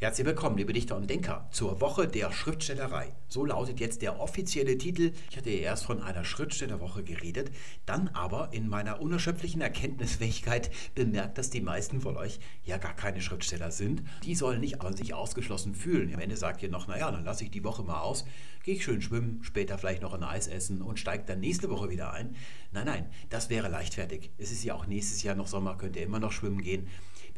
Herzlich willkommen, liebe Dichter und Denker, zur Woche der Schriftstellerei. So lautet jetzt der offizielle Titel. Ich hatte ja erst von einer Schriftstellerwoche geredet, dann aber in meiner unerschöpflichen Erkenntnisfähigkeit bemerkt, dass die meisten von euch ja gar keine Schriftsteller sind. Die sollen nicht aber sich ausgeschlossen fühlen. Am Ende sagt ihr noch, naja, dann lasse ich die Woche mal aus, gehe ich schön schwimmen, später vielleicht noch ein Eis essen und steige dann nächste Woche wieder ein. Nein, nein, das wäre leichtfertig. Es ist ja auch nächstes Jahr noch Sommer, könnt ihr immer noch schwimmen gehen.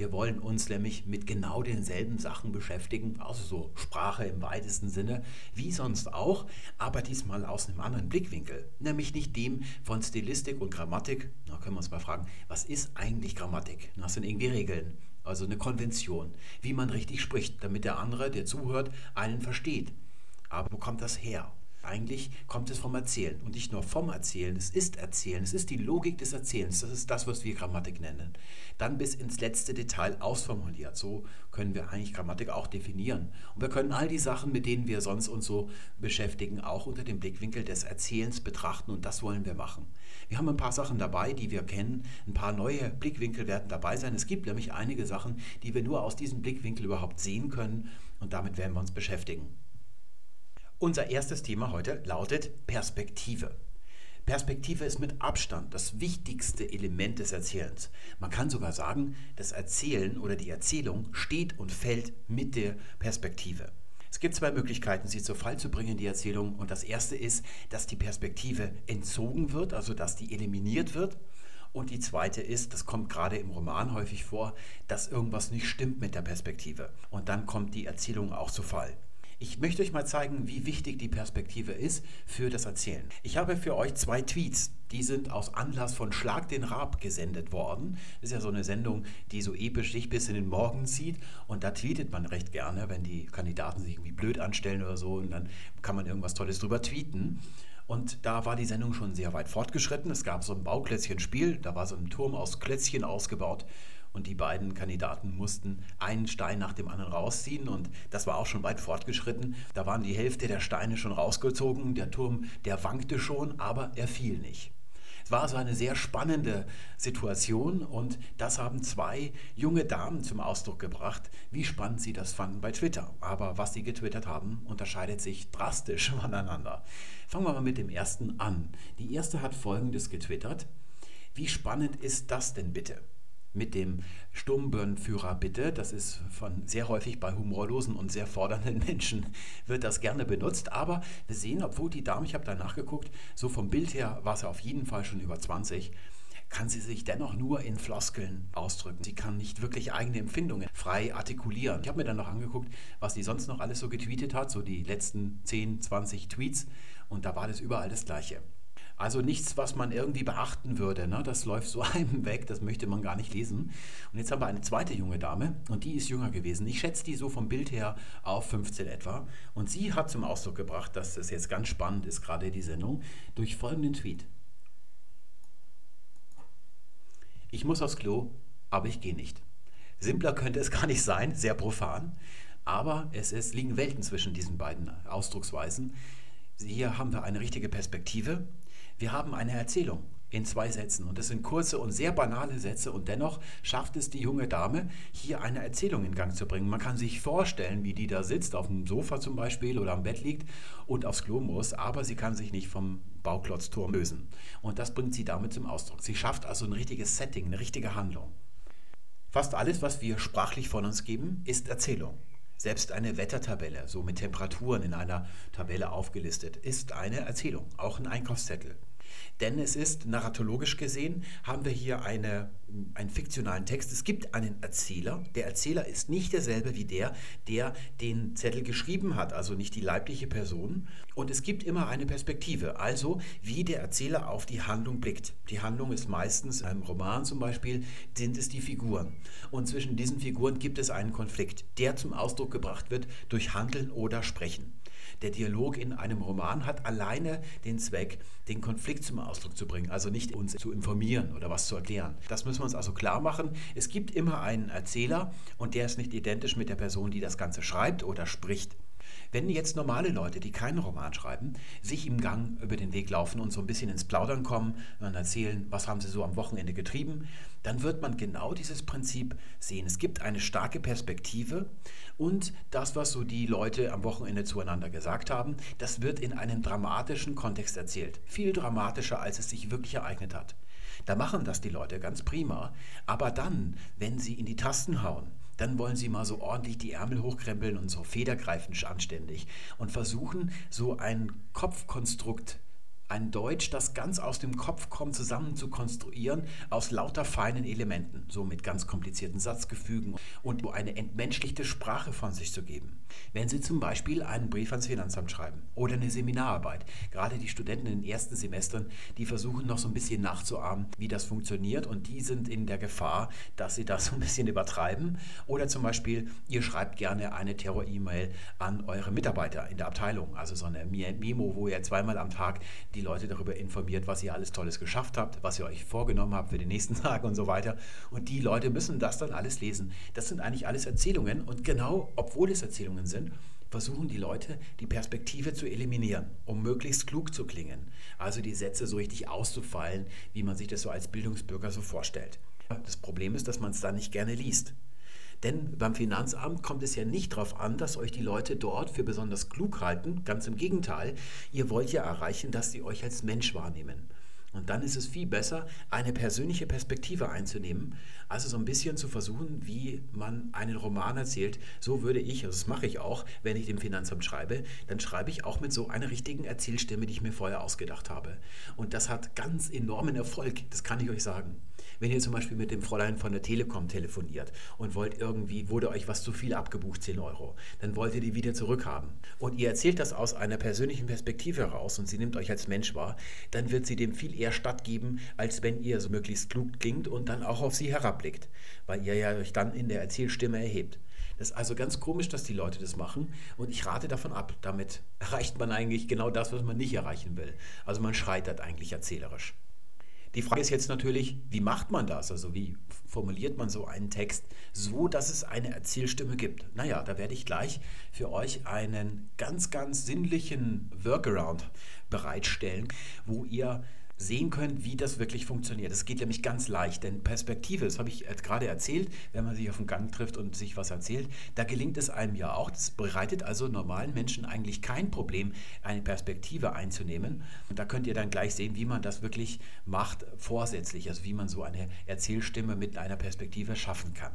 Wir wollen uns nämlich mit genau denselben Sachen beschäftigen, also so Sprache im weitesten Sinne, wie sonst auch, aber diesmal aus einem anderen Blickwinkel, nämlich nicht dem von Stilistik und Grammatik. Da können wir uns mal fragen, was ist eigentlich Grammatik? Das sind irgendwie Regeln, also eine Konvention, wie man richtig spricht, damit der andere, der zuhört, einen versteht. Aber wo kommt das her? Eigentlich kommt es vom Erzählen und nicht nur vom Erzählen, es ist Erzählen, es ist die Logik des Erzählens, das ist das, was wir Grammatik nennen. Dann bis ins letzte Detail ausformuliert. So können wir eigentlich Grammatik auch definieren. Und wir können all die Sachen, mit denen wir sonst uns so beschäftigen, auch unter dem Blickwinkel des Erzählens betrachten und das wollen wir machen. Wir haben ein paar Sachen dabei, die wir kennen, ein paar neue Blickwinkel werden dabei sein. Es gibt nämlich einige Sachen, die wir nur aus diesem Blickwinkel überhaupt sehen können und damit werden wir uns beschäftigen. Unser erstes Thema heute lautet Perspektive. Perspektive ist mit Abstand das wichtigste Element des Erzählens. Man kann sogar sagen, das Erzählen oder die Erzählung steht und fällt mit der Perspektive. Es gibt zwei Möglichkeiten, sie zu Fall zu bringen, die Erzählung. Und das erste ist, dass die Perspektive entzogen wird, also dass die eliminiert wird. Und die zweite ist, das kommt gerade im Roman häufig vor, dass irgendwas nicht stimmt mit der Perspektive. Und dann kommt die Erzählung auch zu Fall. Ich möchte euch mal zeigen, wie wichtig die Perspektive ist für das Erzählen. Ich habe für euch zwei Tweets, die sind aus Anlass von Schlag den Rab gesendet worden. Das ist ja so eine Sendung, die so episch sich bis in den Morgen zieht. Und da tweetet man recht gerne, wenn die Kandidaten sich irgendwie blöd anstellen oder so. Und dann kann man irgendwas Tolles drüber tweeten. Und da war die Sendung schon sehr weit fortgeschritten. Es gab so ein Bauklötzchenspiel, da war so ein Turm aus Klötzchen ausgebaut und die beiden Kandidaten mussten einen Stein nach dem anderen rausziehen und das war auch schon weit fortgeschritten. Da waren die Hälfte der Steine schon rausgezogen, der Turm, der wankte schon, aber er fiel nicht. Es war also eine sehr spannende Situation und das haben zwei junge Damen zum Ausdruck gebracht, wie spannend sie das fanden bei Twitter. Aber was sie getwittert haben, unterscheidet sich drastisch voneinander. Fangen wir mal mit dem ersten an. Die erste hat Folgendes getwittert. Wie spannend ist das denn bitte? Mit dem Sturmbirnenführer bitte. Das ist von sehr häufig bei humorlosen und sehr fordernden Menschen wird das gerne benutzt. Aber wir sehen, obwohl die Dame, ich habe da nachgeguckt, so vom Bild her war sie auf jeden Fall schon über 20 kann sie sich dennoch nur in Floskeln ausdrücken. Sie kann nicht wirklich eigene Empfindungen frei artikulieren. Ich habe mir dann noch angeguckt, was sie sonst noch alles so getweetet hat, so die letzten 10, 20 Tweets und da war das überall das Gleiche. Also nichts, was man irgendwie beachten würde. Ne? Das läuft so einem weg, das möchte man gar nicht lesen. Und jetzt haben wir eine zweite junge Dame und die ist jünger gewesen. Ich schätze die so vom Bild her auf 15 etwa. Und sie hat zum Ausdruck gebracht, dass das jetzt ganz spannend ist, gerade die Sendung, durch folgenden Tweet. Ich muss aufs Klo, aber ich gehe nicht. Simpler könnte es gar nicht sein, sehr profan. Aber es ist, liegen Welten zwischen diesen beiden Ausdrucksweisen. Hier haben wir eine richtige Perspektive wir haben eine Erzählung in zwei Sätzen und das sind kurze und sehr banale Sätze und dennoch schafft es die junge Dame, hier eine Erzählung in Gang zu bringen. Man kann sich vorstellen, wie die da sitzt, auf dem Sofa zum Beispiel oder am Bett liegt und aufs Klo muss, aber sie kann sich nicht vom Bauklotzturm lösen. Und das bringt sie damit zum Ausdruck. Sie schafft also ein richtiges Setting, eine richtige Handlung. Fast alles, was wir sprachlich von uns geben, ist Erzählung. Selbst eine Wettertabelle, so mit Temperaturen in einer Tabelle aufgelistet, ist eine Erzählung, auch ein Einkaufszettel. Denn es ist narratologisch gesehen, haben wir hier eine, einen fiktionalen Text. Es gibt einen Erzähler. Der Erzähler ist nicht derselbe wie der, der den Zettel geschrieben hat, also nicht die leibliche Person. Und es gibt immer eine Perspektive, also wie der Erzähler auf die Handlung blickt. Die Handlung ist meistens, in einem Roman zum Beispiel, sind es die Figuren. Und zwischen diesen Figuren gibt es einen Konflikt, der zum Ausdruck gebracht wird durch Handeln oder Sprechen. Der Dialog in einem Roman hat alleine den Zweck, den Konflikt zum Ausdruck zu bringen, also nicht uns zu informieren oder was zu erklären. Das müssen wir uns also klar machen. Es gibt immer einen Erzähler und der ist nicht identisch mit der Person, die das Ganze schreibt oder spricht. Wenn jetzt normale Leute, die keinen Roman schreiben, sich im Gang über den Weg laufen und so ein bisschen ins Plaudern kommen und erzählen, was haben sie so am Wochenende getrieben, dann wird man genau dieses Prinzip sehen. Es gibt eine starke Perspektive und das, was so die Leute am Wochenende zueinander gesagt haben, das wird in einem dramatischen Kontext erzählt. Viel dramatischer, als es sich wirklich ereignet hat. Da machen das die Leute ganz prima. Aber dann, wenn sie in die Tasten hauen, dann wollen sie mal so ordentlich die Ärmel hochkrempeln und so federgreifend anständig und versuchen, so ein Kopfkonstrukt ein Deutsch, das ganz aus dem Kopf kommt, zusammen zu konstruieren aus lauter feinen Elementen, so mit ganz komplizierten Satzgefügen und eine entmenschlichte Sprache von sich zu geben. Wenn Sie zum Beispiel einen Brief ans Finanzamt schreiben oder eine Seminararbeit, gerade die Studenten in den ersten Semestern, die versuchen noch so ein bisschen nachzuahmen, wie das funktioniert und die sind in der Gefahr, dass sie das so ein bisschen übertreiben. Oder zum Beispiel, ihr schreibt gerne eine Terror-E-Mail an eure Mitarbeiter in der Abteilung, also so eine Memo, wo ihr zweimal am Tag die Leute darüber informiert, was ihr alles Tolles geschafft habt, was ihr euch vorgenommen habt für den nächsten Tag und so weiter. Und die Leute müssen das dann alles lesen. Das sind eigentlich alles Erzählungen und genau, obwohl es Erzählungen Meinungen sind, versuchen die Leute, die Perspektive zu eliminieren, um möglichst klug zu klingen. Also die Sätze so richtig auszufallen, wie man sich das so als Bildungsbürger so vorstellt. Das Problem ist, dass man es dann nicht gerne liest. Denn beim Finanzamt kommt es ja nicht darauf an, dass euch die Leute dort für besonders klug halten. Ganz im Gegenteil, ihr wollt ja erreichen, dass sie euch als Mensch wahrnehmen. Und dann ist es viel besser, eine persönliche Perspektive einzunehmen, also so ein bisschen zu versuchen, wie man einen Roman erzählt. So würde ich, also das mache ich auch, wenn ich dem Finanzamt schreibe, dann schreibe ich auch mit so einer richtigen Erzählstimme, die ich mir vorher ausgedacht habe. Und das hat ganz enormen Erfolg, das kann ich euch sagen. Wenn ihr zum Beispiel mit dem Fräulein von der Telekom telefoniert und wollt irgendwie, wurde euch was zu viel abgebucht, 10 Euro, dann wollt ihr die wieder zurückhaben. Und ihr erzählt das aus einer persönlichen Perspektive heraus und sie nimmt euch als Mensch wahr, dann wird sie dem viel eher stattgeben, als wenn ihr so möglichst klug klingt und dann auch auf sie herabblickt, weil ihr ja euch dann in der Erzählstimme erhebt. Das ist also ganz komisch, dass die Leute das machen und ich rate davon ab. Damit erreicht man eigentlich genau das, was man nicht erreichen will. Also man scheitert eigentlich erzählerisch. Die Frage ist jetzt natürlich, wie macht man das? Also wie formuliert man so einen Text so, dass es eine Erzählstimme gibt? Naja, da werde ich gleich für euch einen ganz, ganz sinnlichen Workaround bereitstellen, wo ihr sehen könnt, wie das wirklich funktioniert. Es geht nämlich ganz leicht, denn Perspektive, das habe ich gerade erzählt, wenn man sich auf dem Gang trifft und sich was erzählt, da gelingt es einem ja auch. Das bereitet also normalen Menschen eigentlich kein Problem, eine Perspektive einzunehmen. Und da könnt ihr dann gleich sehen, wie man das wirklich macht, vorsätzlich, also wie man so eine Erzählstimme mit einer Perspektive schaffen kann.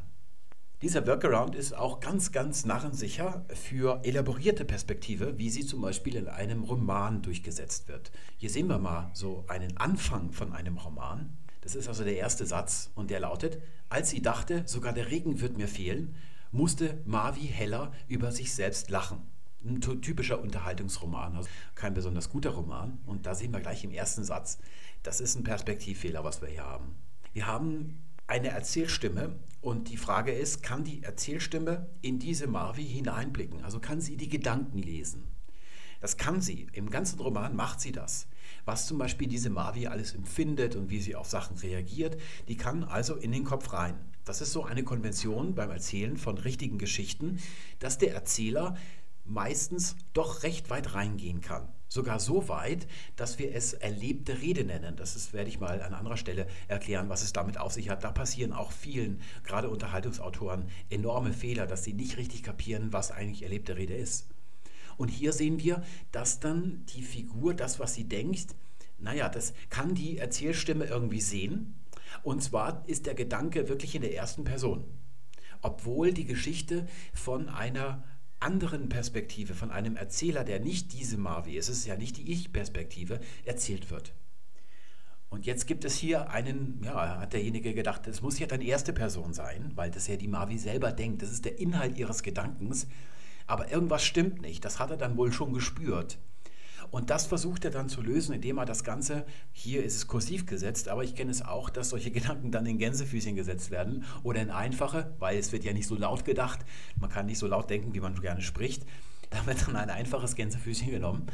Dieser Workaround ist auch ganz, ganz narrensicher für elaborierte Perspektive, wie sie zum Beispiel in einem Roman durchgesetzt wird. Hier sehen wir mal so einen Anfang von einem Roman. Das ist also der erste Satz und der lautet, als sie dachte, sogar der Regen wird mir fehlen, musste Marvi Heller über sich selbst lachen. Ein typischer Unterhaltungsroman, also kein besonders guter Roman. Und da sehen wir gleich im ersten Satz, das ist ein Perspektivfehler, was wir hier haben. Wir haben eine Erzählstimme und die Frage ist, kann die Erzählstimme in diese Marvi hineinblicken? Also kann sie die Gedanken lesen? Das kann sie. Im ganzen Roman macht sie das. Was zum Beispiel diese Marvi alles empfindet und wie sie auf Sachen reagiert, die kann also in den Kopf rein. Das ist so eine Konvention beim Erzählen von richtigen Geschichten, dass der Erzähler meistens doch recht weit reingehen kann. Sogar so weit, dass wir es erlebte Rede nennen. Das ist, werde ich mal an anderer Stelle erklären, was es damit auf sich hat. Da passieren auch vielen, gerade Unterhaltungsautoren, enorme Fehler, dass sie nicht richtig kapieren, was eigentlich erlebte Rede ist. Und hier sehen wir, dass dann die Figur, das, was sie denkt, naja, das kann die Erzählstimme irgendwie sehen. Und zwar ist der Gedanke wirklich in der ersten Person. Obwohl die Geschichte von einer anderen Perspektive, von einem Erzähler, der nicht diese Marvi ist, es ist ja nicht die Ich-Perspektive, erzählt wird. Und jetzt gibt es hier einen, ja, hat derjenige gedacht, es muss ja dann erste Person sein, weil das ja die Marvi selber denkt. Das ist der Inhalt ihres Gedankens. Aber irgendwas stimmt nicht. Das hat er dann wohl schon gespürt. Und das versucht er dann zu lösen, indem er das Ganze, hier ist es kursiv gesetzt, aber ich kenne es auch, dass solche Gedanken dann in Gänsefüßchen gesetzt werden oder in einfache, weil es wird ja nicht so laut gedacht, man kann nicht so laut denken, wie man gerne spricht. Da wird dann ein einfaches Gänsefüßchen genommen,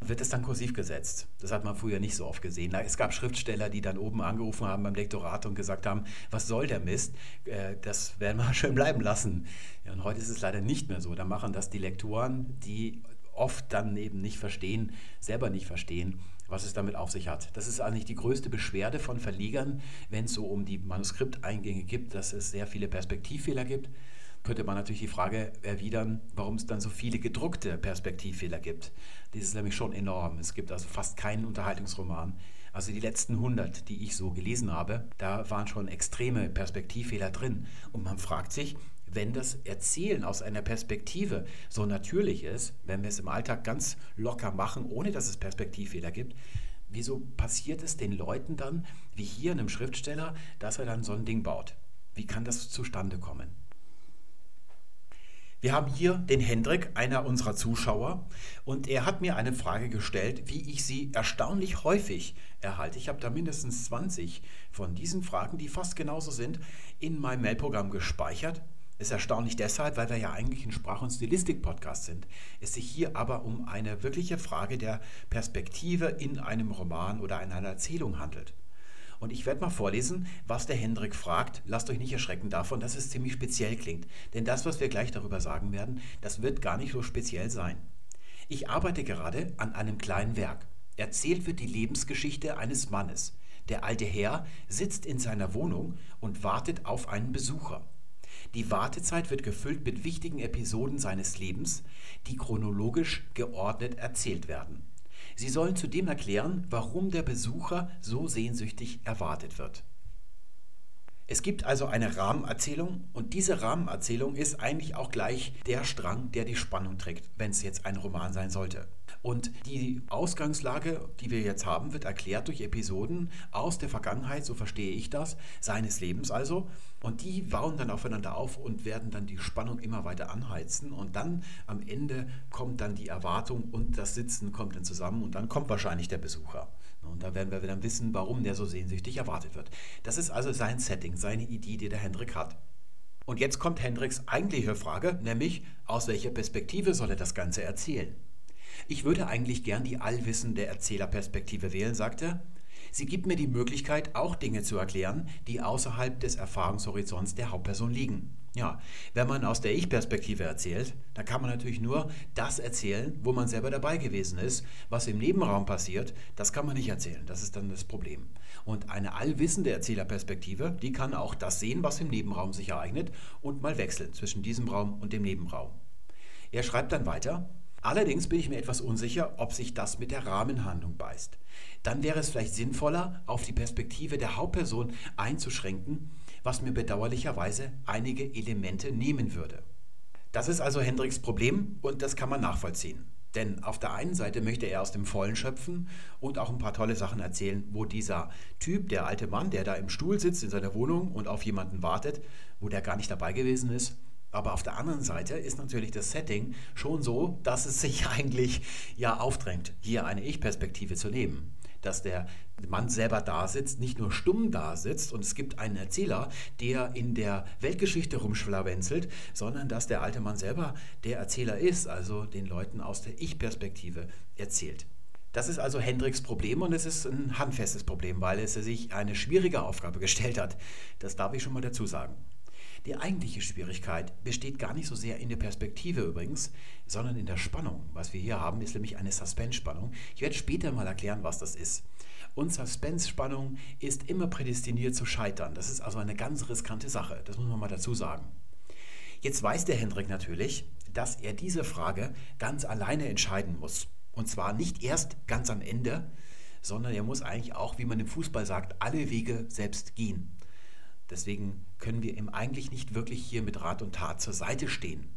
wird es dann kursiv gesetzt. Das hat man früher nicht so oft gesehen. Es gab Schriftsteller, die dann oben angerufen haben beim Lektorat und gesagt haben, was soll der Mist? Äh, das werden wir schön bleiben lassen. Und heute ist es leider nicht mehr so. Da machen das die Lektoren, die oft dann eben nicht verstehen, selber nicht verstehen, was es damit auf sich hat. Das ist eigentlich die größte Beschwerde von Verlegern, wenn es so um die Manuskripteingänge gibt, dass es sehr viele Perspektivfehler gibt. Könnte man natürlich die Frage erwidern, warum es dann so viele gedruckte Perspektivfehler gibt. Das ist nämlich schon enorm. Es gibt also fast keinen Unterhaltungsroman. Also die letzten 100, die ich so gelesen habe, da waren schon extreme Perspektivfehler drin. Und man fragt sich, wenn das Erzählen aus einer Perspektive so natürlich ist, wenn wir es im Alltag ganz locker machen, ohne dass es Perspektivfehler gibt, wieso passiert es den Leuten dann, wie hier einem Schriftsteller, dass er dann so ein Ding baut? Wie kann das zustande kommen? Wir haben hier den Hendrik, einer unserer Zuschauer, und er hat mir eine Frage gestellt, wie ich sie erstaunlich häufig erhalte. Ich habe da mindestens 20 von diesen Fragen, die fast genauso sind, in meinem Mailprogramm gespeichert ist erstaunlich deshalb, weil wir ja eigentlich ein Sprach- und Stilistik-Podcast sind. Es sich hier aber um eine wirkliche Frage der Perspektive in einem Roman oder in einer Erzählung handelt. Und ich werde mal vorlesen, was der Hendrik fragt. Lasst euch nicht erschrecken davon, dass es ziemlich speziell klingt. Denn das, was wir gleich darüber sagen werden, das wird gar nicht so speziell sein. Ich arbeite gerade an einem kleinen Werk. Erzählt wird die Lebensgeschichte eines Mannes. Der alte Herr sitzt in seiner Wohnung und wartet auf einen Besucher. Die Wartezeit wird gefüllt mit wichtigen Episoden seines Lebens, die chronologisch geordnet erzählt werden. Sie sollen zudem erklären, warum der Besucher so sehnsüchtig erwartet wird. Es gibt also eine Rahmenerzählung und diese Rahmenerzählung ist eigentlich auch gleich der Strang, der die Spannung trägt, wenn es jetzt ein Roman sein sollte. Und die Ausgangslage, die wir jetzt haben, wird erklärt durch Episoden aus der Vergangenheit, so verstehe ich das, seines Lebens also. Und die bauen dann aufeinander auf und werden dann die Spannung immer weiter anheizen. Und dann am Ende kommt dann die Erwartung und das Sitzen kommt dann zusammen und dann kommt wahrscheinlich der Besucher. Und da werden wir dann wissen, warum der so sehnsüchtig erwartet wird. Das ist also sein Setting, seine Idee, die der Hendrik hat. Und jetzt kommt Hendriks eigentliche Frage, nämlich aus welcher Perspektive soll er das Ganze erzählen? Ich würde eigentlich gern die allwissende Erzählerperspektive wählen, sagt er. Sie gibt mir die Möglichkeit, auch Dinge zu erklären, die außerhalb des Erfahrungshorizonts der Hauptperson liegen. Ja, wenn man aus der Ich-Perspektive erzählt, dann kann man natürlich nur das erzählen, wo man selber dabei gewesen ist. Was im Nebenraum passiert, das kann man nicht erzählen. Das ist dann das Problem. Und eine allwissende Erzählerperspektive, die kann auch das sehen, was im Nebenraum sich ereignet und mal wechseln zwischen diesem Raum und dem Nebenraum. Er schreibt dann weiter, Allerdings bin ich mir etwas unsicher, ob sich das mit der Rahmenhandlung beißt. Dann wäre es vielleicht sinnvoller, auf die Perspektive der Hauptperson einzuschränken, was mir bedauerlicherweise einige Elemente nehmen würde. Das ist also Hendricks Problem und das kann man nachvollziehen. Denn auf der einen Seite möchte er aus dem Vollen schöpfen und auch ein paar tolle Sachen erzählen, wo dieser Typ, der alte Mann, der da im Stuhl sitzt in seiner Wohnung und auf jemanden wartet, wo der gar nicht dabei gewesen ist, aber auf der anderen Seite ist natürlich das Setting schon so, dass es sich eigentlich ja aufdrängt, hier eine Ich-Perspektive zu nehmen. Dass der Mann selber da sitzt, nicht nur stumm da sitzt und es gibt einen Erzähler, der in der Weltgeschichte rumschlawenzelt, sondern dass der alte Mann selber der Erzähler ist, also den Leuten aus der Ich-Perspektive erzählt. Das ist also Hendricks Problem und es ist ein handfestes Problem, weil es sich eine schwierige Aufgabe gestellt hat. Das darf ich schon mal dazu sagen. Die eigentliche Schwierigkeit besteht gar nicht so sehr in der Perspektive übrigens, sondern in der Spannung. Was wir hier haben, ist nämlich eine Suspense-Spannung. Ich werde später mal erklären, was das ist. Und Suspense-Spannung ist immer prädestiniert zu scheitern. Das ist also eine ganz riskante Sache. Das muss man mal dazu sagen. Jetzt weiß der Hendrik natürlich, dass er diese Frage ganz alleine entscheiden muss. Und zwar nicht erst ganz am Ende, sondern er muss eigentlich auch, wie man im Fußball sagt, alle Wege selbst gehen. Deswegen können wir ihm eigentlich nicht wirklich hier mit Rat und Tat zur Seite stehen.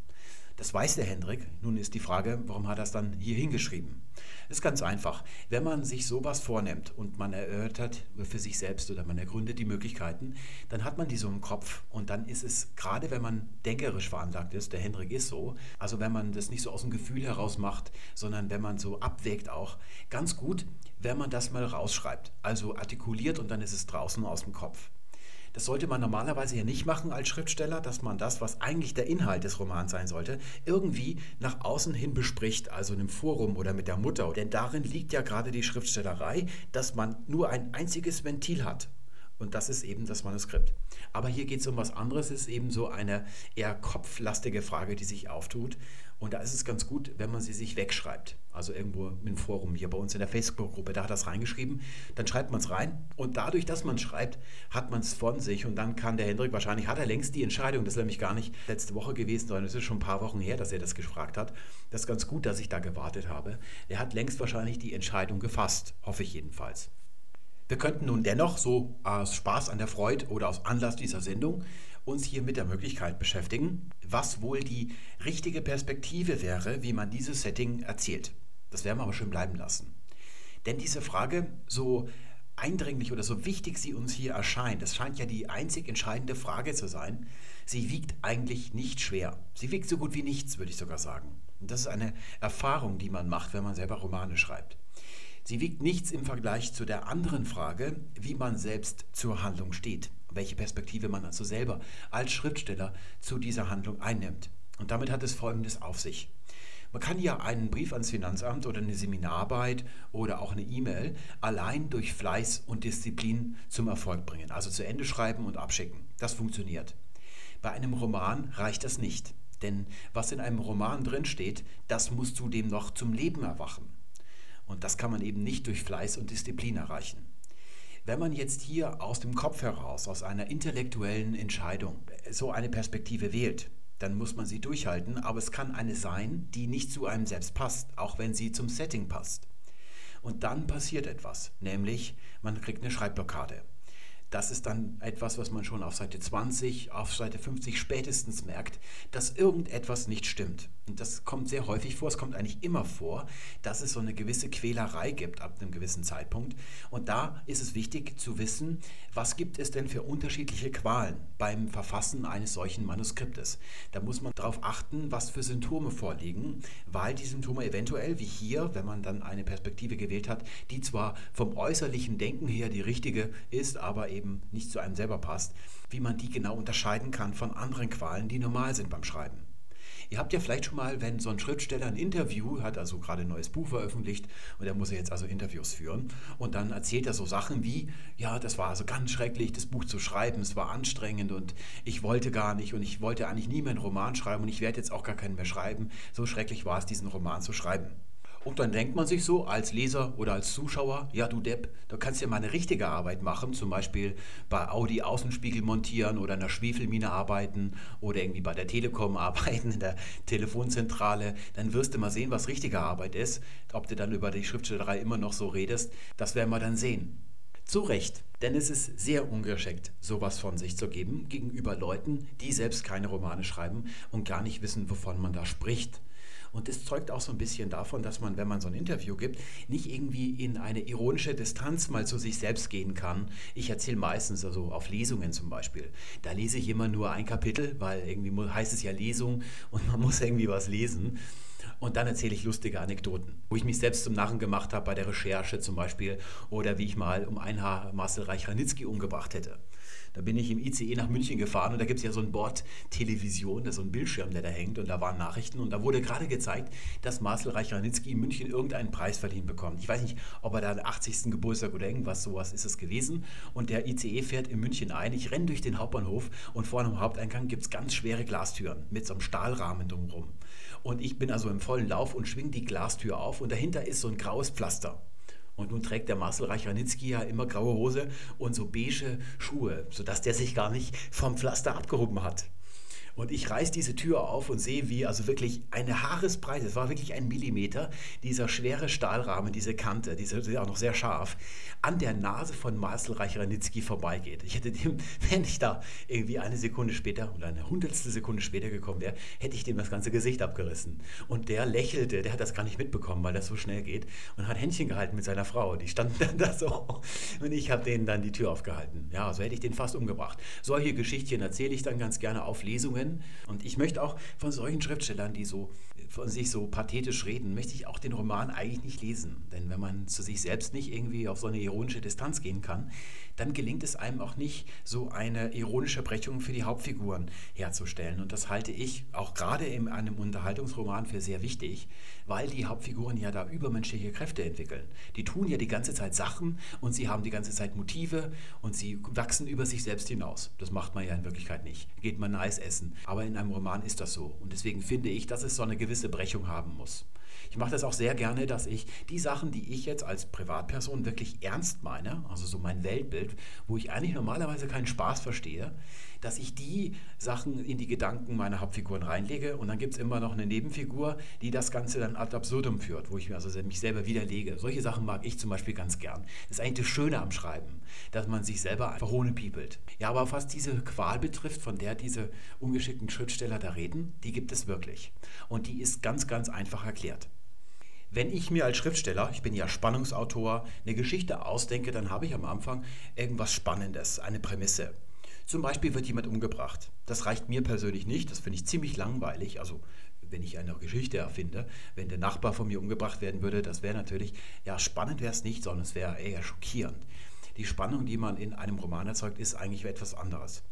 Das weiß der Hendrik. Nun ist die Frage, warum hat er es dann hier hingeschrieben? Ist ganz einfach. Wenn man sich sowas vornimmt und man erörtert für sich selbst oder man ergründet die Möglichkeiten, dann hat man die so im Kopf und dann ist es, gerade wenn man denkerisch veranlagt ist, der Hendrik ist so, also wenn man das nicht so aus dem Gefühl heraus macht, sondern wenn man so abwägt auch, ganz gut, wenn man das mal rausschreibt, also artikuliert und dann ist es draußen aus dem Kopf. Das sollte man normalerweise ja nicht machen als Schriftsteller, dass man das, was eigentlich der Inhalt des Romans sein sollte, irgendwie nach außen hin bespricht, also in einem Forum oder mit der Mutter. Denn darin liegt ja gerade die Schriftstellerei, dass man nur ein einziges Ventil hat. Und das ist eben das Manuskript. Aber hier geht es um was anderes. Es ist eben so eine eher kopflastige Frage, die sich auftut. Und da ist es ganz gut, wenn man sie sich wegschreibt. Also irgendwo im Forum, hier bei uns in der Facebook-Gruppe, da hat das reingeschrieben. Dann schreibt man es rein. Und dadurch, dass man schreibt, hat man es von sich. Und dann kann der Hendrik, wahrscheinlich hat er längst die Entscheidung, das ist nämlich gar nicht letzte Woche gewesen, sondern es ist schon ein paar Wochen her, dass er das gefragt hat. Das ist ganz gut, dass ich da gewartet habe. Er hat längst wahrscheinlich die Entscheidung gefasst, hoffe ich jedenfalls. Wir könnten nun dennoch, so aus Spaß an der Freude oder aus Anlass dieser Sendung, uns hier mit der Möglichkeit beschäftigen, was wohl die richtige Perspektive wäre, wie man dieses Setting erzählt. Das werden wir aber schön bleiben lassen. Denn diese Frage, so eindringlich oder so wichtig sie uns hier erscheint, das scheint ja die einzig entscheidende Frage zu sein, sie wiegt eigentlich nicht schwer. Sie wiegt so gut wie nichts, würde ich sogar sagen. Und das ist eine Erfahrung, die man macht, wenn man selber Romane schreibt. Sie wiegt nichts im Vergleich zu der anderen Frage, wie man selbst zur Handlung steht, welche Perspektive man also selber als Schriftsteller zu dieser Handlung einnimmt. Und damit hat es Folgendes auf sich. Man kann ja einen Brief ans Finanzamt oder eine Seminararbeit oder auch eine E-Mail allein durch Fleiß und Disziplin zum Erfolg bringen, also zu Ende schreiben und abschicken. Das funktioniert. Bei einem Roman reicht das nicht, denn was in einem Roman drinsteht, das muss zudem noch zum Leben erwachen. Und das kann man eben nicht durch Fleiß und Disziplin erreichen. Wenn man jetzt hier aus dem Kopf heraus, aus einer intellektuellen Entscheidung so eine Perspektive wählt, dann muss man sie durchhalten, aber es kann eine sein, die nicht zu einem selbst passt, auch wenn sie zum Setting passt. Und dann passiert etwas, nämlich man kriegt eine Schreibblockade. Das ist dann etwas, was man schon auf Seite 20, auf Seite 50 spätestens merkt, dass irgendetwas nicht stimmt. Und das kommt sehr häufig vor, es kommt eigentlich immer vor, dass es so eine gewisse Quälerei gibt ab einem gewissen Zeitpunkt. Und da ist es wichtig zu wissen, was gibt es denn für unterschiedliche Qualen beim Verfassen eines solchen Manuskriptes. Da muss man darauf achten, was für Symptome vorliegen, weil die Symptome eventuell, wie hier, wenn man dann eine Perspektive gewählt hat, die zwar vom äußerlichen Denken her die richtige ist, aber eben nicht zu einem selber passt, wie man die genau unterscheiden kann von anderen Qualen, die normal sind beim Schreiben. Ihr habt ja vielleicht schon mal, wenn so ein Schriftsteller ein Interview hat, also gerade ein neues Buch veröffentlicht und er muss jetzt also Interviews führen und dann erzählt er so Sachen wie, ja, das war also ganz schrecklich, das Buch zu schreiben, es war anstrengend und ich wollte gar nicht und ich wollte eigentlich nie mehr einen Roman schreiben und ich werde jetzt auch gar keinen mehr schreiben. So schrecklich war es, diesen Roman zu schreiben. Und dann denkt man sich so als Leser oder als Zuschauer, ja du Depp, da kannst du ja mal eine richtige Arbeit machen, zum Beispiel bei Audi Außenspiegel montieren oder in der Schwefelmine arbeiten oder irgendwie bei der Telekom arbeiten, in der Telefonzentrale. Dann wirst du mal sehen, was richtige Arbeit ist. Ob du dann über die Schriftstellerei immer noch so redest, das werden wir dann sehen. Zu Recht, denn es ist sehr ungeschickt, sowas von sich zu geben gegenüber Leuten, die selbst keine Romane schreiben und gar nicht wissen, wovon man da spricht. Und das zeugt auch so ein bisschen davon, dass man, wenn man so ein Interview gibt, nicht irgendwie in eine ironische Distanz mal zu sich selbst gehen kann. Ich erzähle meistens, also auf Lesungen zum Beispiel, da lese ich immer nur ein Kapitel, weil irgendwie heißt es ja Lesung und man muss irgendwie was lesen. Und dann erzähle ich lustige Anekdoten, wo ich mich selbst zum Narren gemacht habe bei der Recherche zum Beispiel oder wie ich mal um ein Haar Marcel Reich-Ranitzky umgebracht hätte. Da bin ich im ICE nach München gefahren und da gibt es ja so ein Bordtelevision, das ist so ein Bildschirm, der da hängt und da waren Nachrichten und da wurde gerade gezeigt, dass Marcel Reich-Ranitzky in München irgendeinen Preis verliehen bekommt. Ich weiß nicht, ob er da den 80. Geburtstag oder irgendwas sowas ist es gewesen und der ICE fährt in München ein. Ich renne durch den Hauptbahnhof und vorne am Haupteingang gibt es ganz schwere Glastüren mit so einem Stahlrahmen drumherum. Und ich bin also im vollen Lauf und schwinge die Glastür auf und dahinter ist so ein graues Pflaster. Und nun trägt der Marcel Reich-Ranitzky ja immer graue Hose und so beige Schuhe, sodass der sich gar nicht vom Pflaster abgehoben hat. Und ich reiß diese Tür auf und sehe, wie also wirklich eine Haaresbreite, es war wirklich ein Millimeter, dieser schwere Stahlrahmen, diese Kante, diese auch noch sehr scharf, an der Nase von Marcel Reich-Ranitzky vorbeigeht. Ich hätte dem, wenn ich da irgendwie eine Sekunde später oder eine hundertstel Sekunde später gekommen wäre, hätte ich dem das ganze Gesicht abgerissen. Und der lächelte, der hat das gar nicht mitbekommen, weil das so schnell geht und hat Händchen gehalten mit seiner Frau. Die standen dann da so und ich habe denen dann die Tür aufgehalten. Ja, so hätte ich den fast umgebracht. Solche Geschichtchen erzähle ich dann ganz gerne auf Lesungen drin. Und ich möchte auch von solchen Schriftstellern, die so von sich so pathetisch reden, möchte ich auch den Roman eigentlich nicht lesen. Denn wenn man zu sich selbst nicht irgendwie auf so eine ironische Distanz gehen kann, dann gelingt es einem auch nicht, so eine ironische Brechung für die Hauptfiguren herzustellen. Und das halte ich auch gerade in einem Unterhaltungsroman für sehr wichtig, weil die Hauptfiguren ja da übermenschliche Kräfte entwickeln. Die tun ja die ganze Zeit Sachen und sie haben die ganze Zeit Motive und sie wachsen über sich selbst hinaus. Das macht man ja in Wirklichkeit nicht. Geht man Eis essen. Aber in einem Roman ist das so. Und deswegen finde ich, dass es so eine gewisse Brechung haben muss. Ich mache das auch sehr gerne, dass ich die Sachen, die ich jetzt als Privatperson wirklich ernst meine, also so mein Weltbild, wo ich eigentlich normalerweise keinen Spaß verstehe, dass ich die Sachen in die Gedanken meiner Hauptfiguren reinlege und dann gibt es immer noch eine Nebenfigur, die das Ganze dann ad absurdum führt, wo ich mir also mich selber widerlege. Solche Sachen mag ich zum Beispiel ganz gern. Das ist eigentlich das Schöne am Schreiben, dass man sich selber einfach piepelt. Ja, aber was diese Qual betrifft, von der diese ungeschickten Schriftsteller da reden, die gibt es wirklich. Und die ist ganz, ganz einfach erklärt. Wenn ich mir als Schriftsteller, ich bin ja Spannungsautor, eine Geschichte ausdenke, dann habe ich am Anfang irgendwas Spannendes, eine Prämisse. Zum Beispiel wird jemand umgebracht. Das reicht mir persönlich nicht, das finde ich ziemlich langweilig. Also wenn ich eine Geschichte erfinde, wenn der Nachbar von mir umgebracht werden würde, das wäre natürlich, ja, spannend wäre es nicht, sondern es wäre eher schockierend. Die Spannung, die man in einem Roman erzeugt, ist eigentlich etwas anderes.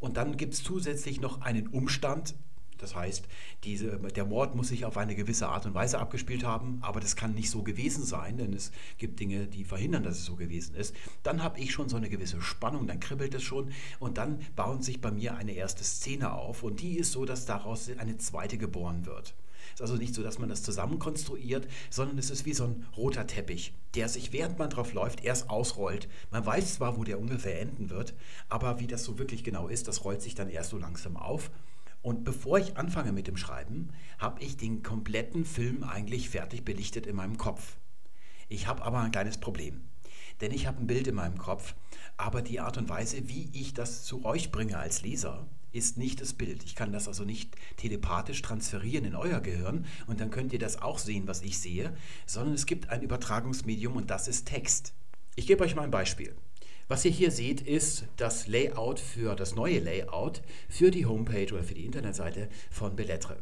Und dann gibt es zusätzlich noch einen Umstand, das heißt, diese, der Mord muss sich auf eine gewisse Art und Weise abgespielt haben, aber das kann nicht so gewesen sein, denn es gibt Dinge, die verhindern, dass es so gewesen ist. Dann habe ich schon so eine gewisse Spannung, dann kribbelt es schon und dann baut sich bei mir eine erste Szene auf und die ist so, dass daraus eine zweite geboren wird. Es ist also nicht so, dass man das zusammenkonstruiert, sondern es ist wie so ein roter Teppich, der sich, während man drauf läuft, erst ausrollt. Man weiß zwar, wo der ungefähr enden wird, aber wie das so wirklich genau ist, das rollt sich dann erst so langsam auf und bevor ich anfange mit dem Schreiben, habe ich den kompletten Film eigentlich fertig belichtet in meinem Kopf. Ich habe aber ein kleines Problem. Denn ich habe ein Bild in meinem Kopf, aber die Art und Weise, wie ich das zu euch bringe als Leser, ist nicht das Bild. Ich kann das also nicht telepathisch transferieren in euer Gehirn und dann könnt ihr das auch sehen, was ich sehe, sondern es gibt ein Übertragungsmedium und das ist Text. Ich gebe euch mal ein Beispiel. Was ihr hier seht, ist das Layout für das neue Layout für die Homepage oder für die Internetseite von Bellettre.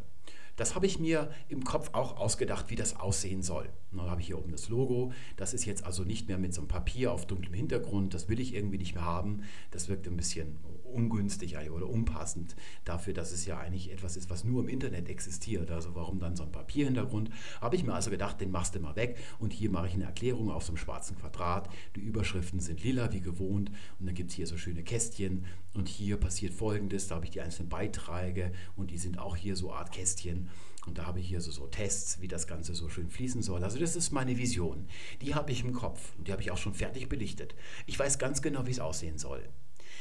Das habe ich mir im Kopf auch ausgedacht, wie das aussehen soll. Dann habe ich hier oben das Logo. Das ist jetzt also nicht mehr mit so einem Papier auf dunklem Hintergrund. Das will ich irgendwie nicht mehr haben. Das wirkt ein bisschen ungünstig oder unpassend dafür, dass es ja eigentlich etwas ist, was nur im Internet existiert. Also warum dann so ein Papierhintergrund? Habe ich mir also gedacht, den machst du mal weg und hier mache ich eine Erklärung auf so einem schwarzen Quadrat. Die Überschriften sind lila wie gewohnt und dann gibt es hier so schöne Kästchen und hier passiert folgendes, da habe ich die einzelnen Beiträge und die sind auch hier so Art Kästchen und da habe ich hier so, so Tests, wie das Ganze so schön fließen soll. Also das ist meine Vision. Die habe ich im Kopf und die habe ich auch schon fertig belichtet. Ich weiß ganz genau, wie es aussehen soll.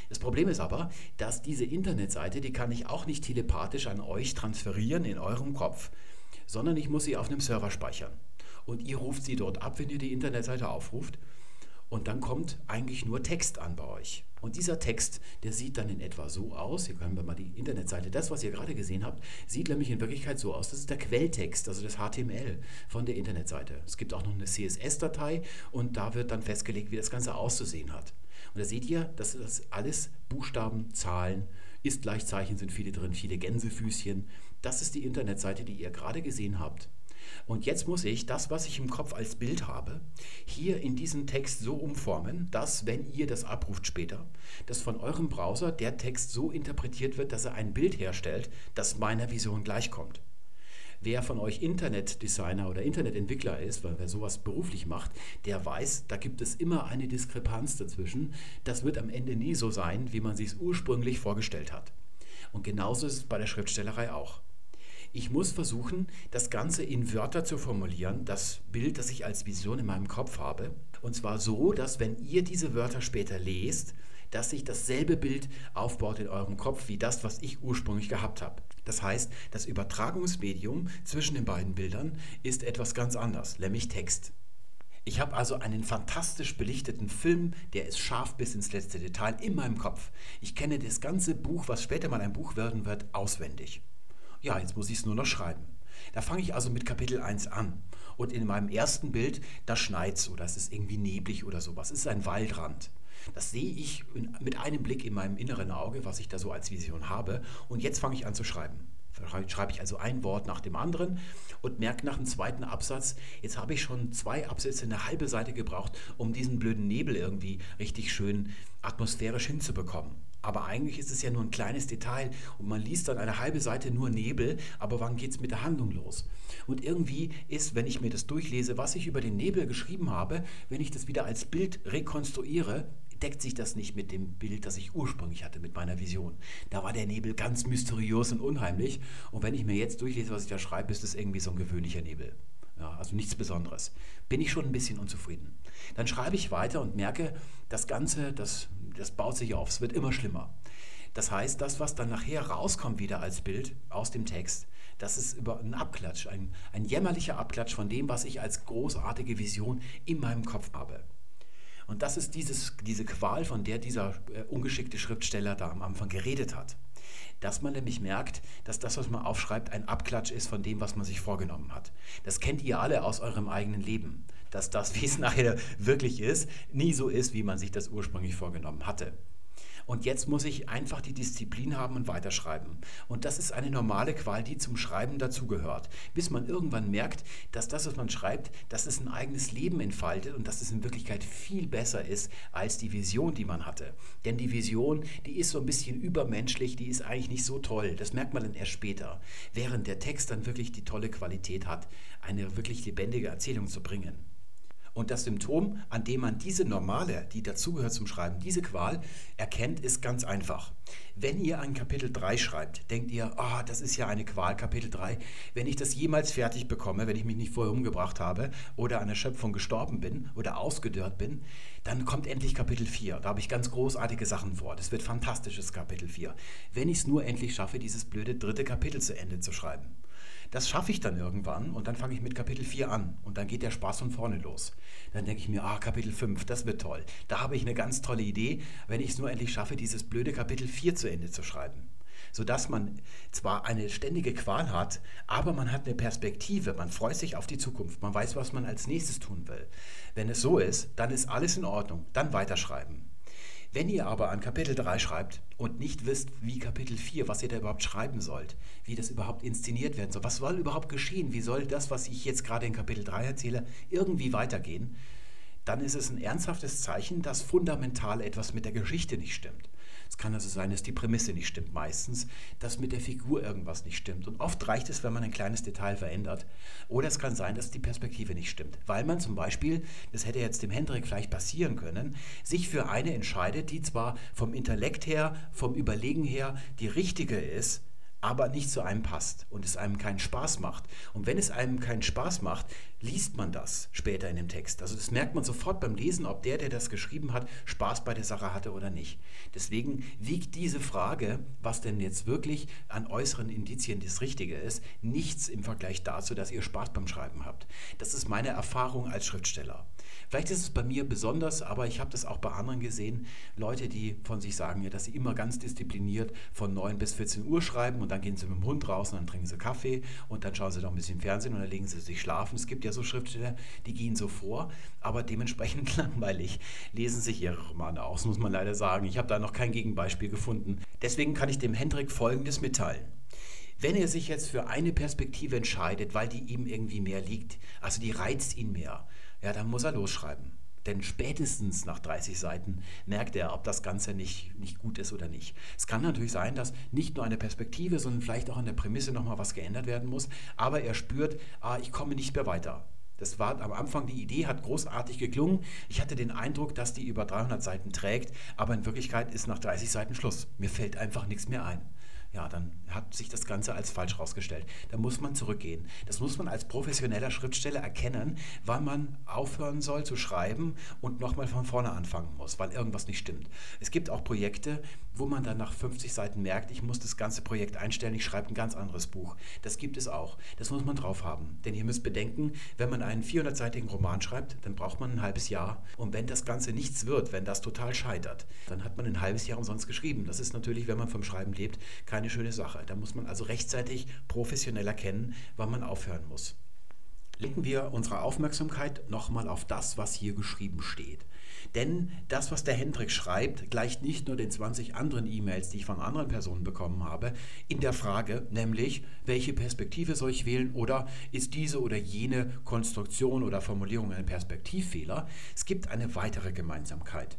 Das Problem ist aber, dass diese Internetseite, die kann ich auch nicht telepathisch an euch transferieren in eurem Kopf, sondern ich muss sie auf einem Server speichern. Und ihr ruft sie dort ab, wenn ihr die Internetseite aufruft. Und dann kommt eigentlich nur Text an bei euch. Und dieser Text, der sieht dann in etwa so aus. Hier können wir mal die Internetseite, das, was ihr gerade gesehen habt, sieht nämlich in Wirklichkeit so aus. Das ist der Quelltext, also das HTML von der Internetseite. Es gibt auch noch eine CSS-Datei und da wird dann festgelegt, wie das Ganze auszusehen hat. Und da seht ihr, das ist alles Buchstaben, Zahlen, ist Gleichzeichen sind viele drin, viele Gänsefüßchen. Das ist die Internetseite, die ihr gerade gesehen habt. Und jetzt muss ich das, was ich im Kopf als Bild habe, hier in diesen Text so umformen, dass, wenn ihr das abruft später, dass von eurem Browser der Text so interpretiert wird, dass er ein Bild herstellt, das meiner Vision gleichkommt. Wer von euch Internetdesigner oder Internetentwickler ist, weil wer sowas beruflich macht, der weiß, da gibt es immer eine Diskrepanz dazwischen. Das wird am Ende nie so sein, wie man sich es ursprünglich vorgestellt hat. Und genauso ist es bei der Schriftstellerei auch. Ich muss versuchen, das Ganze in Wörter zu formulieren, das Bild, das ich als Vision in meinem Kopf habe. Und zwar so, dass wenn ihr diese Wörter später lest, dass sich dasselbe Bild aufbaut in eurem Kopf wie das, was ich ursprünglich gehabt habe. Das heißt, das Übertragungsmedium zwischen den beiden Bildern ist etwas ganz anderes, nämlich Text. Ich habe also einen fantastisch belichteten Film, der ist scharf bis ins letzte Detail in meinem Kopf. Ich kenne das ganze Buch, was später mal ein Buch werden wird, auswendig. Ja, jetzt muss ich es nur noch schreiben. Da fange ich also mit Kapitel 1 an. Und in meinem ersten Bild, da schneit es oder es ist irgendwie neblig oder sowas. Es ist ein Waldrand. Das sehe ich mit einem Blick in meinem inneren Auge, was ich da so als Vision habe. Und jetzt fange ich an zu schreiben. Schreibe ich also ein Wort nach dem anderen und merke nach dem zweiten Absatz, jetzt habe ich schon zwei Absätze, eine halbe Seite gebraucht, um diesen blöden Nebel irgendwie richtig schön atmosphärisch hinzubekommen. Aber eigentlich ist es ja nur ein kleines Detail und man liest dann eine halbe Seite nur Nebel, aber wann geht es mit der Handlung los? Und irgendwie ist, wenn ich mir das durchlese, was ich über den Nebel geschrieben habe, wenn ich das wieder als Bild rekonstruiere, deckt sich das nicht mit dem Bild, das ich ursprünglich hatte, mit meiner Vision. Da war der Nebel ganz mysteriös und unheimlich. Und wenn ich mir jetzt durchlese, was ich da schreibe, ist es irgendwie so ein gewöhnlicher Nebel. Ja, also nichts Besonderes. Bin ich schon ein bisschen unzufrieden. Dann schreibe ich weiter und merke, das Ganze, das, das baut sich auf, es wird immer schlimmer. Das heißt, das, was dann nachher rauskommt wieder als Bild aus dem Text, das ist über ein Abklatsch, ein, ein jämmerlicher Abklatsch von dem, was ich als großartige Vision in meinem Kopf habe. Und das ist dieses, diese Qual, von der dieser äh, ungeschickte Schriftsteller da am Anfang geredet hat. Dass man nämlich merkt, dass das, was man aufschreibt, ein Abklatsch ist von dem, was man sich vorgenommen hat. Das kennt ihr alle aus eurem eigenen Leben. Dass das, wie es nachher wirklich ist, nie so ist, wie man sich das ursprünglich vorgenommen hatte. Und jetzt muss ich einfach die Disziplin haben und weiterschreiben. Und das ist eine normale Qual, die zum Schreiben dazugehört. Bis man irgendwann merkt, dass das, was man schreibt, dass es ein eigenes Leben entfaltet und dass es in Wirklichkeit viel besser ist als die Vision, die man hatte. Denn die Vision, die ist so ein bisschen übermenschlich, die ist eigentlich nicht so toll. Das merkt man dann erst später. Während der Text dann wirklich die tolle Qualität hat, eine wirklich lebendige Erzählung zu bringen. Und das Symptom, an dem man diese normale, die dazugehört zum Schreiben, diese Qual erkennt, ist ganz einfach. Wenn ihr ein Kapitel 3 schreibt, denkt ihr, oh, das ist ja eine Qual, Kapitel 3. Wenn ich das jemals fertig bekomme, wenn ich mich nicht vorher umgebracht habe oder an der Schöpfung gestorben bin oder ausgedörrt bin, dann kommt endlich Kapitel 4. Da habe ich ganz großartige Sachen vor. Das wird fantastisches Kapitel 4. Wenn ich es nur endlich schaffe, dieses blöde dritte Kapitel zu Ende zu schreiben. Das schaffe ich dann irgendwann und dann fange ich mit Kapitel 4 an und dann geht der Spaß von vorne los. Dann denke ich mir, ah, Kapitel 5, das wird toll. Da habe ich eine ganz tolle Idee, wenn ich es nur endlich schaffe, dieses blöde Kapitel 4 zu Ende zu schreiben. Sodass man zwar eine ständige Qual hat, aber man hat eine Perspektive, man freut sich auf die Zukunft, man weiß, was man als nächstes tun will. Wenn es so ist, dann ist alles in Ordnung, dann weiterschreiben. Wenn ihr aber an Kapitel 3 schreibt und nicht wisst, wie Kapitel 4, was ihr da überhaupt schreiben sollt, wie das überhaupt inszeniert werden soll, was soll überhaupt geschehen, wie soll das, was ich jetzt gerade in Kapitel 3 erzähle, irgendwie weitergehen, dann ist es ein ernsthaftes Zeichen, dass fundamental etwas mit der Geschichte nicht stimmt. Es kann also sein, dass die Prämisse nicht stimmt meistens, dass mit der Figur irgendwas nicht stimmt. Und oft reicht es, wenn man ein kleines Detail verändert. Oder es kann sein, dass die Perspektive nicht stimmt. Weil man zum Beispiel, das hätte jetzt dem Hendrik vielleicht passieren können, sich für eine entscheidet, die zwar vom Intellekt her, vom Überlegen her die richtige ist, aber nicht zu einem passt und es einem keinen Spaß macht. Und wenn es einem keinen Spaß macht, liest man das später in dem Text. Also das merkt man sofort beim Lesen, ob der, der das geschrieben hat, Spaß bei der Sache hatte oder nicht. Deswegen wiegt diese Frage, was denn jetzt wirklich an äußeren Indizien das Richtige ist, nichts im Vergleich dazu, dass ihr Spaß beim Schreiben habt. Das ist meine Erfahrung als Schriftsteller. Vielleicht ist es bei mir besonders, aber ich habe das auch bei anderen gesehen. Leute, die von sich sagen, ja, dass sie immer ganz diszipliniert von 9 bis 14 Uhr schreiben und dann gehen sie mit dem Hund raus und dann trinken sie Kaffee und dann schauen sie noch ein bisschen Fernsehen und dann legen sie sich schlafen. Es gibt ja so Schriftsteller, die gehen so vor, aber dementsprechend langweilig lesen sich ihre Romane aus, muss man leider sagen. Ich habe da noch kein Gegenbeispiel gefunden. Deswegen kann ich dem Hendrik Folgendes mitteilen. Wenn er sich jetzt für eine Perspektive entscheidet, weil die ihm irgendwie mehr liegt, also die reizt ihn mehr, ja, dann muss er losschreiben. Denn spätestens nach 30 Seiten merkt er, ob das Ganze nicht, nicht gut ist oder nicht. Es kann natürlich sein, dass nicht nur der Perspektive, sondern vielleicht auch an der Prämisse nochmal was geändert werden muss. Aber er spürt, ah, ich komme nicht mehr weiter. Das war am Anfang, die Idee hat großartig geklungen. Ich hatte den Eindruck, dass die über 300 Seiten trägt, aber in Wirklichkeit ist nach 30 Seiten Schluss. Mir fällt einfach nichts mehr ein ja, dann hat sich das Ganze als falsch herausgestellt. Da muss man zurückgehen. Das muss man als professioneller Schriftsteller erkennen, wann man aufhören soll zu schreiben und nochmal von vorne anfangen muss, weil irgendwas nicht stimmt. Es gibt auch Projekte, wo man dann nach 50 Seiten merkt, ich muss das ganze Projekt einstellen, ich schreibe ein ganz anderes Buch. Das gibt es auch. Das muss man drauf haben. Denn ihr müsst bedenken, wenn man einen 400-seitigen Roman schreibt, dann braucht man ein halbes Jahr. Und wenn das Ganze nichts wird, wenn das total scheitert, dann hat man ein halbes Jahr umsonst geschrieben. Das ist natürlich, wenn man vom Schreiben lebt, keine schöne Sache. Da muss man also rechtzeitig professionell erkennen, wann man aufhören muss. Lenken wir unsere Aufmerksamkeit nochmal auf das, was hier geschrieben steht. Denn das, was der Hendrik schreibt, gleicht nicht nur den 20 anderen E-Mails, die ich von anderen Personen bekommen habe, in der Frage, nämlich, welche Perspektive soll ich wählen oder ist diese oder jene Konstruktion oder Formulierung ein Perspektivfehler? Es gibt eine weitere Gemeinsamkeit.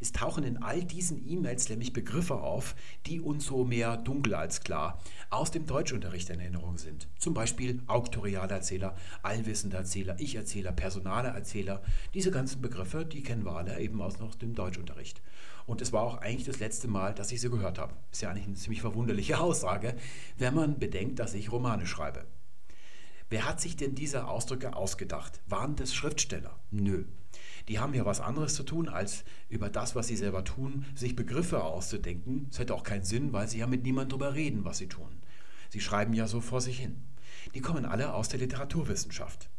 Es tauchen in all diesen E-Mails nämlich Begriffe auf, die uns so mehr dunkel als klar aus dem Deutschunterricht in Erinnerung sind. Zum Beispiel Auktorialerzähler, allwissender Erzähler, Ich-Erzähler, Personalerzähler. Diese ganzen Begriffe, die kennen wir alle eben aus noch dem Deutschunterricht. Und es war auch eigentlich das letzte Mal, dass ich sie gehört habe. Ist ja eigentlich eine ziemlich verwunderliche Aussage, wenn man bedenkt, dass ich Romane schreibe. Wer hat sich denn diese Ausdrücke ausgedacht? Waren das Schriftsteller? Nö. Die haben ja was anderes zu tun, als über das, was sie selber tun, sich Begriffe auszudenken. Das hätte auch keinen Sinn, weil sie ja mit niemandem darüber reden, was sie tun. Sie schreiben ja so vor sich hin. Die kommen alle aus der Literaturwissenschaft.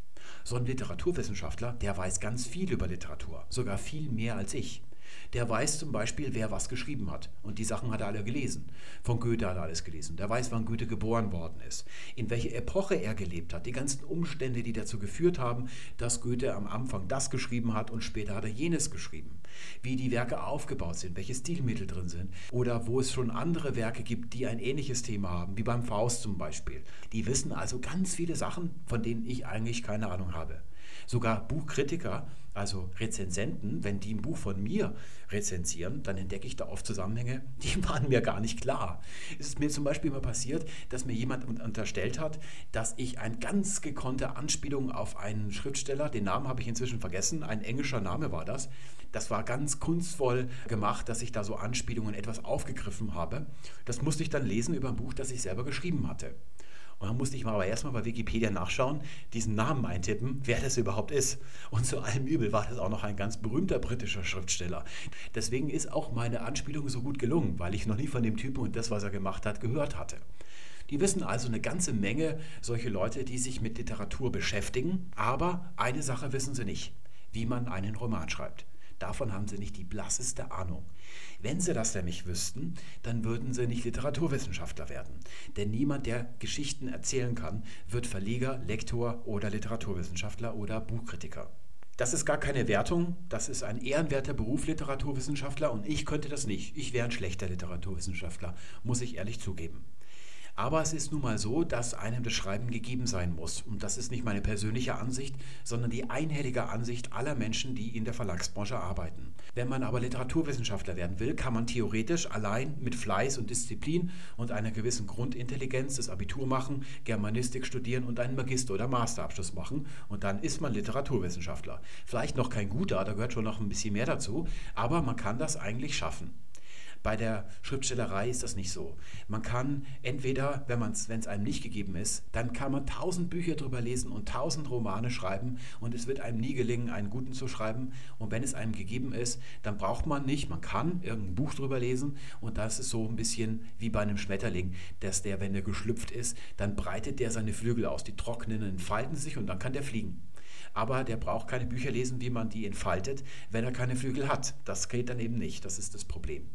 So ein Literaturwissenschaftler, der weiß ganz viel über Literatur, sogar viel mehr als ich der weiß zum Beispiel, wer was geschrieben hat. Und die Sachen hat er alle gelesen. Von Goethe hat er alles gelesen. Der weiß, wann Goethe geboren worden ist, in welche Epoche er gelebt hat, die ganzen Umstände, die dazu geführt haben, dass Goethe am Anfang das geschrieben hat und später hat er jenes geschrieben. Wie die Werke aufgebaut sind, welche Stilmittel drin sind oder wo es schon andere Werke gibt, die ein ähnliches Thema haben, wie beim Faust zum Beispiel. Die wissen also ganz viele Sachen, von denen ich eigentlich keine Ahnung habe. Sogar Buchkritiker, also Rezensenten, wenn die ein Buch von mir rezensieren, dann entdecke ich da oft Zusammenhänge, die waren mir gar nicht klar. Es ist mir zum Beispiel mal passiert, dass mir jemand unterstellt hat, dass ich eine ganz gekonnte Anspielung auf einen Schriftsteller, den Namen habe ich inzwischen vergessen, ein englischer Name war das, das war ganz kunstvoll gemacht, dass ich da so Anspielungen etwas aufgegriffen habe. Das musste ich dann lesen über ein Buch, das ich selber geschrieben hatte. Und dann musste ich mal aber erstmal bei Wikipedia nachschauen, diesen Namen eintippen, wer das überhaupt ist. Und zu allem Übel war das auch noch ein ganz berühmter britischer Schriftsteller. Deswegen ist auch meine Anspielung so gut gelungen, weil ich noch nie von dem Typen und das, was er gemacht hat, gehört hatte. Die wissen also eine ganze Menge solche Leute, die sich mit Literatur beschäftigen, aber eine Sache wissen sie nicht, wie man einen Roman schreibt. Davon haben sie nicht die blasseste Ahnung. Wenn sie das nämlich wüssten, dann würden sie nicht Literaturwissenschaftler werden. Denn niemand, der Geschichten erzählen kann, wird Verleger, Lektor oder Literaturwissenschaftler oder Buchkritiker. Das ist gar keine Wertung, das ist ein ehrenwerter Beruf Literaturwissenschaftler und ich könnte das nicht. Ich wäre ein schlechter Literaturwissenschaftler, muss ich ehrlich zugeben. Aber es ist nun mal so, dass einem das Schreiben gegeben sein muss. Und das ist nicht meine persönliche Ansicht, sondern die einhellige Ansicht aller Menschen, die in der Verlagsbranche arbeiten. Wenn man aber Literaturwissenschaftler werden will, kann man theoretisch allein mit Fleiß und Disziplin und einer gewissen Grundintelligenz das Abitur machen, Germanistik studieren und einen Magister- oder Masterabschluss machen. Und dann ist man Literaturwissenschaftler. Vielleicht noch kein guter, da gehört schon noch ein bisschen mehr dazu, aber man kann das eigentlich schaffen. Bei der Schriftstellerei ist das nicht so. Man kann entweder, wenn es einem nicht gegeben ist, dann kann man tausend Bücher drüber lesen und tausend Romane schreiben und es wird einem nie gelingen, einen guten zu schreiben. Und wenn es einem gegeben ist, dann braucht man nicht, man kann irgendein Buch drüber lesen und das ist so ein bisschen wie bei einem Schmetterling, dass der, wenn er geschlüpft ist, dann breitet der seine Flügel aus, die trocknen, entfalten sich und dann kann der fliegen aber der braucht keine Bücher lesen, wie man die entfaltet, wenn er keine Flügel hat. Das geht dann eben nicht, das ist das Problem.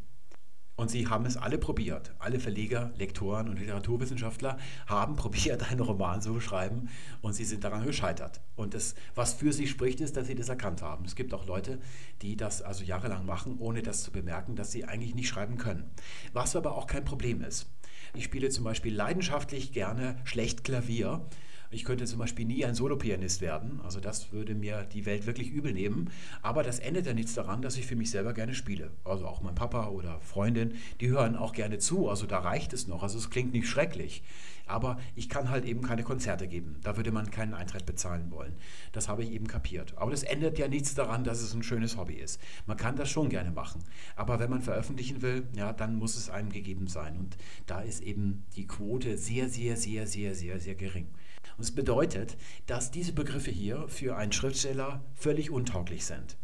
Und sie haben es alle probiert. Alle Verleger, Lektoren und Literaturwissenschaftler haben probiert, einen Roman zu schreiben und sie sind daran gescheitert. Und das, was für sie spricht, ist, dass sie das erkannt haben. Es gibt auch Leute, die das also jahrelang machen, ohne das zu bemerken, dass sie eigentlich nicht schreiben können. Was aber auch kein Problem ist. Ich spiele zum Beispiel leidenschaftlich gerne schlecht Klavier ich könnte zum Beispiel nie ein Solopianist werden. Also das würde mir die Welt wirklich übel nehmen. Aber das ändert ja nichts daran, dass ich für mich selber gerne spiele. Also auch mein Papa oder Freundin, die hören auch gerne zu. Also da reicht es noch. Also es klingt nicht schrecklich. Aber ich kann halt eben keine Konzerte geben. Da würde man keinen Eintritt bezahlen wollen. Das habe ich eben kapiert. Aber das ändert ja nichts daran, dass es ein schönes Hobby ist. Man kann das schon gerne machen. Aber wenn man veröffentlichen will, ja, dann muss es einem gegeben sein. Und da ist eben die Quote sehr, sehr, sehr, sehr, sehr, sehr gering. Und es bedeutet, dass diese Begriffe hier für einen Schriftsteller völlig untauglich sind,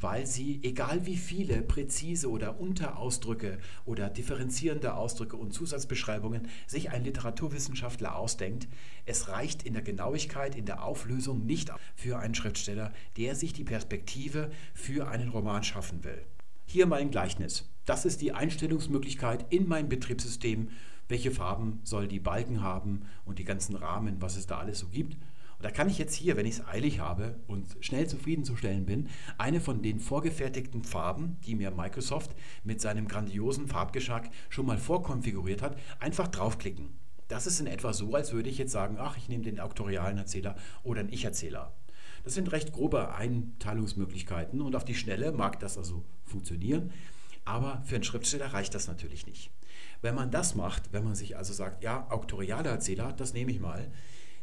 weil sie, egal wie viele präzise oder Unterausdrücke oder differenzierende Ausdrücke und Zusatzbeschreibungen sich ein Literaturwissenschaftler ausdenkt, es reicht in der Genauigkeit, in der Auflösung nicht für einen Schriftsteller, der sich die Perspektive für einen Roman schaffen will. Hier mein Gleichnis. Das ist die Einstellungsmöglichkeit in meinem Betriebssystem welche Farben soll die Balken haben und die ganzen Rahmen, was es da alles so gibt. Und Da kann ich jetzt hier, wenn ich es eilig habe und schnell zufriedenzustellen bin, eine von den vorgefertigten Farben, die mir Microsoft mit seinem grandiosen Farbgeschmack schon mal vorkonfiguriert hat, einfach draufklicken. Das ist in etwa so, als würde ich jetzt sagen, ach, ich nehme den auktorialen Erzähler oder einen Ich-Erzähler. Das sind recht grobe Einteilungsmöglichkeiten und auf die Schnelle mag das also funktionieren, aber für einen Schriftsteller reicht das natürlich nicht. Wenn man das macht, wenn man sich also sagt, ja, auktorialer Erzähler, das nehme ich mal,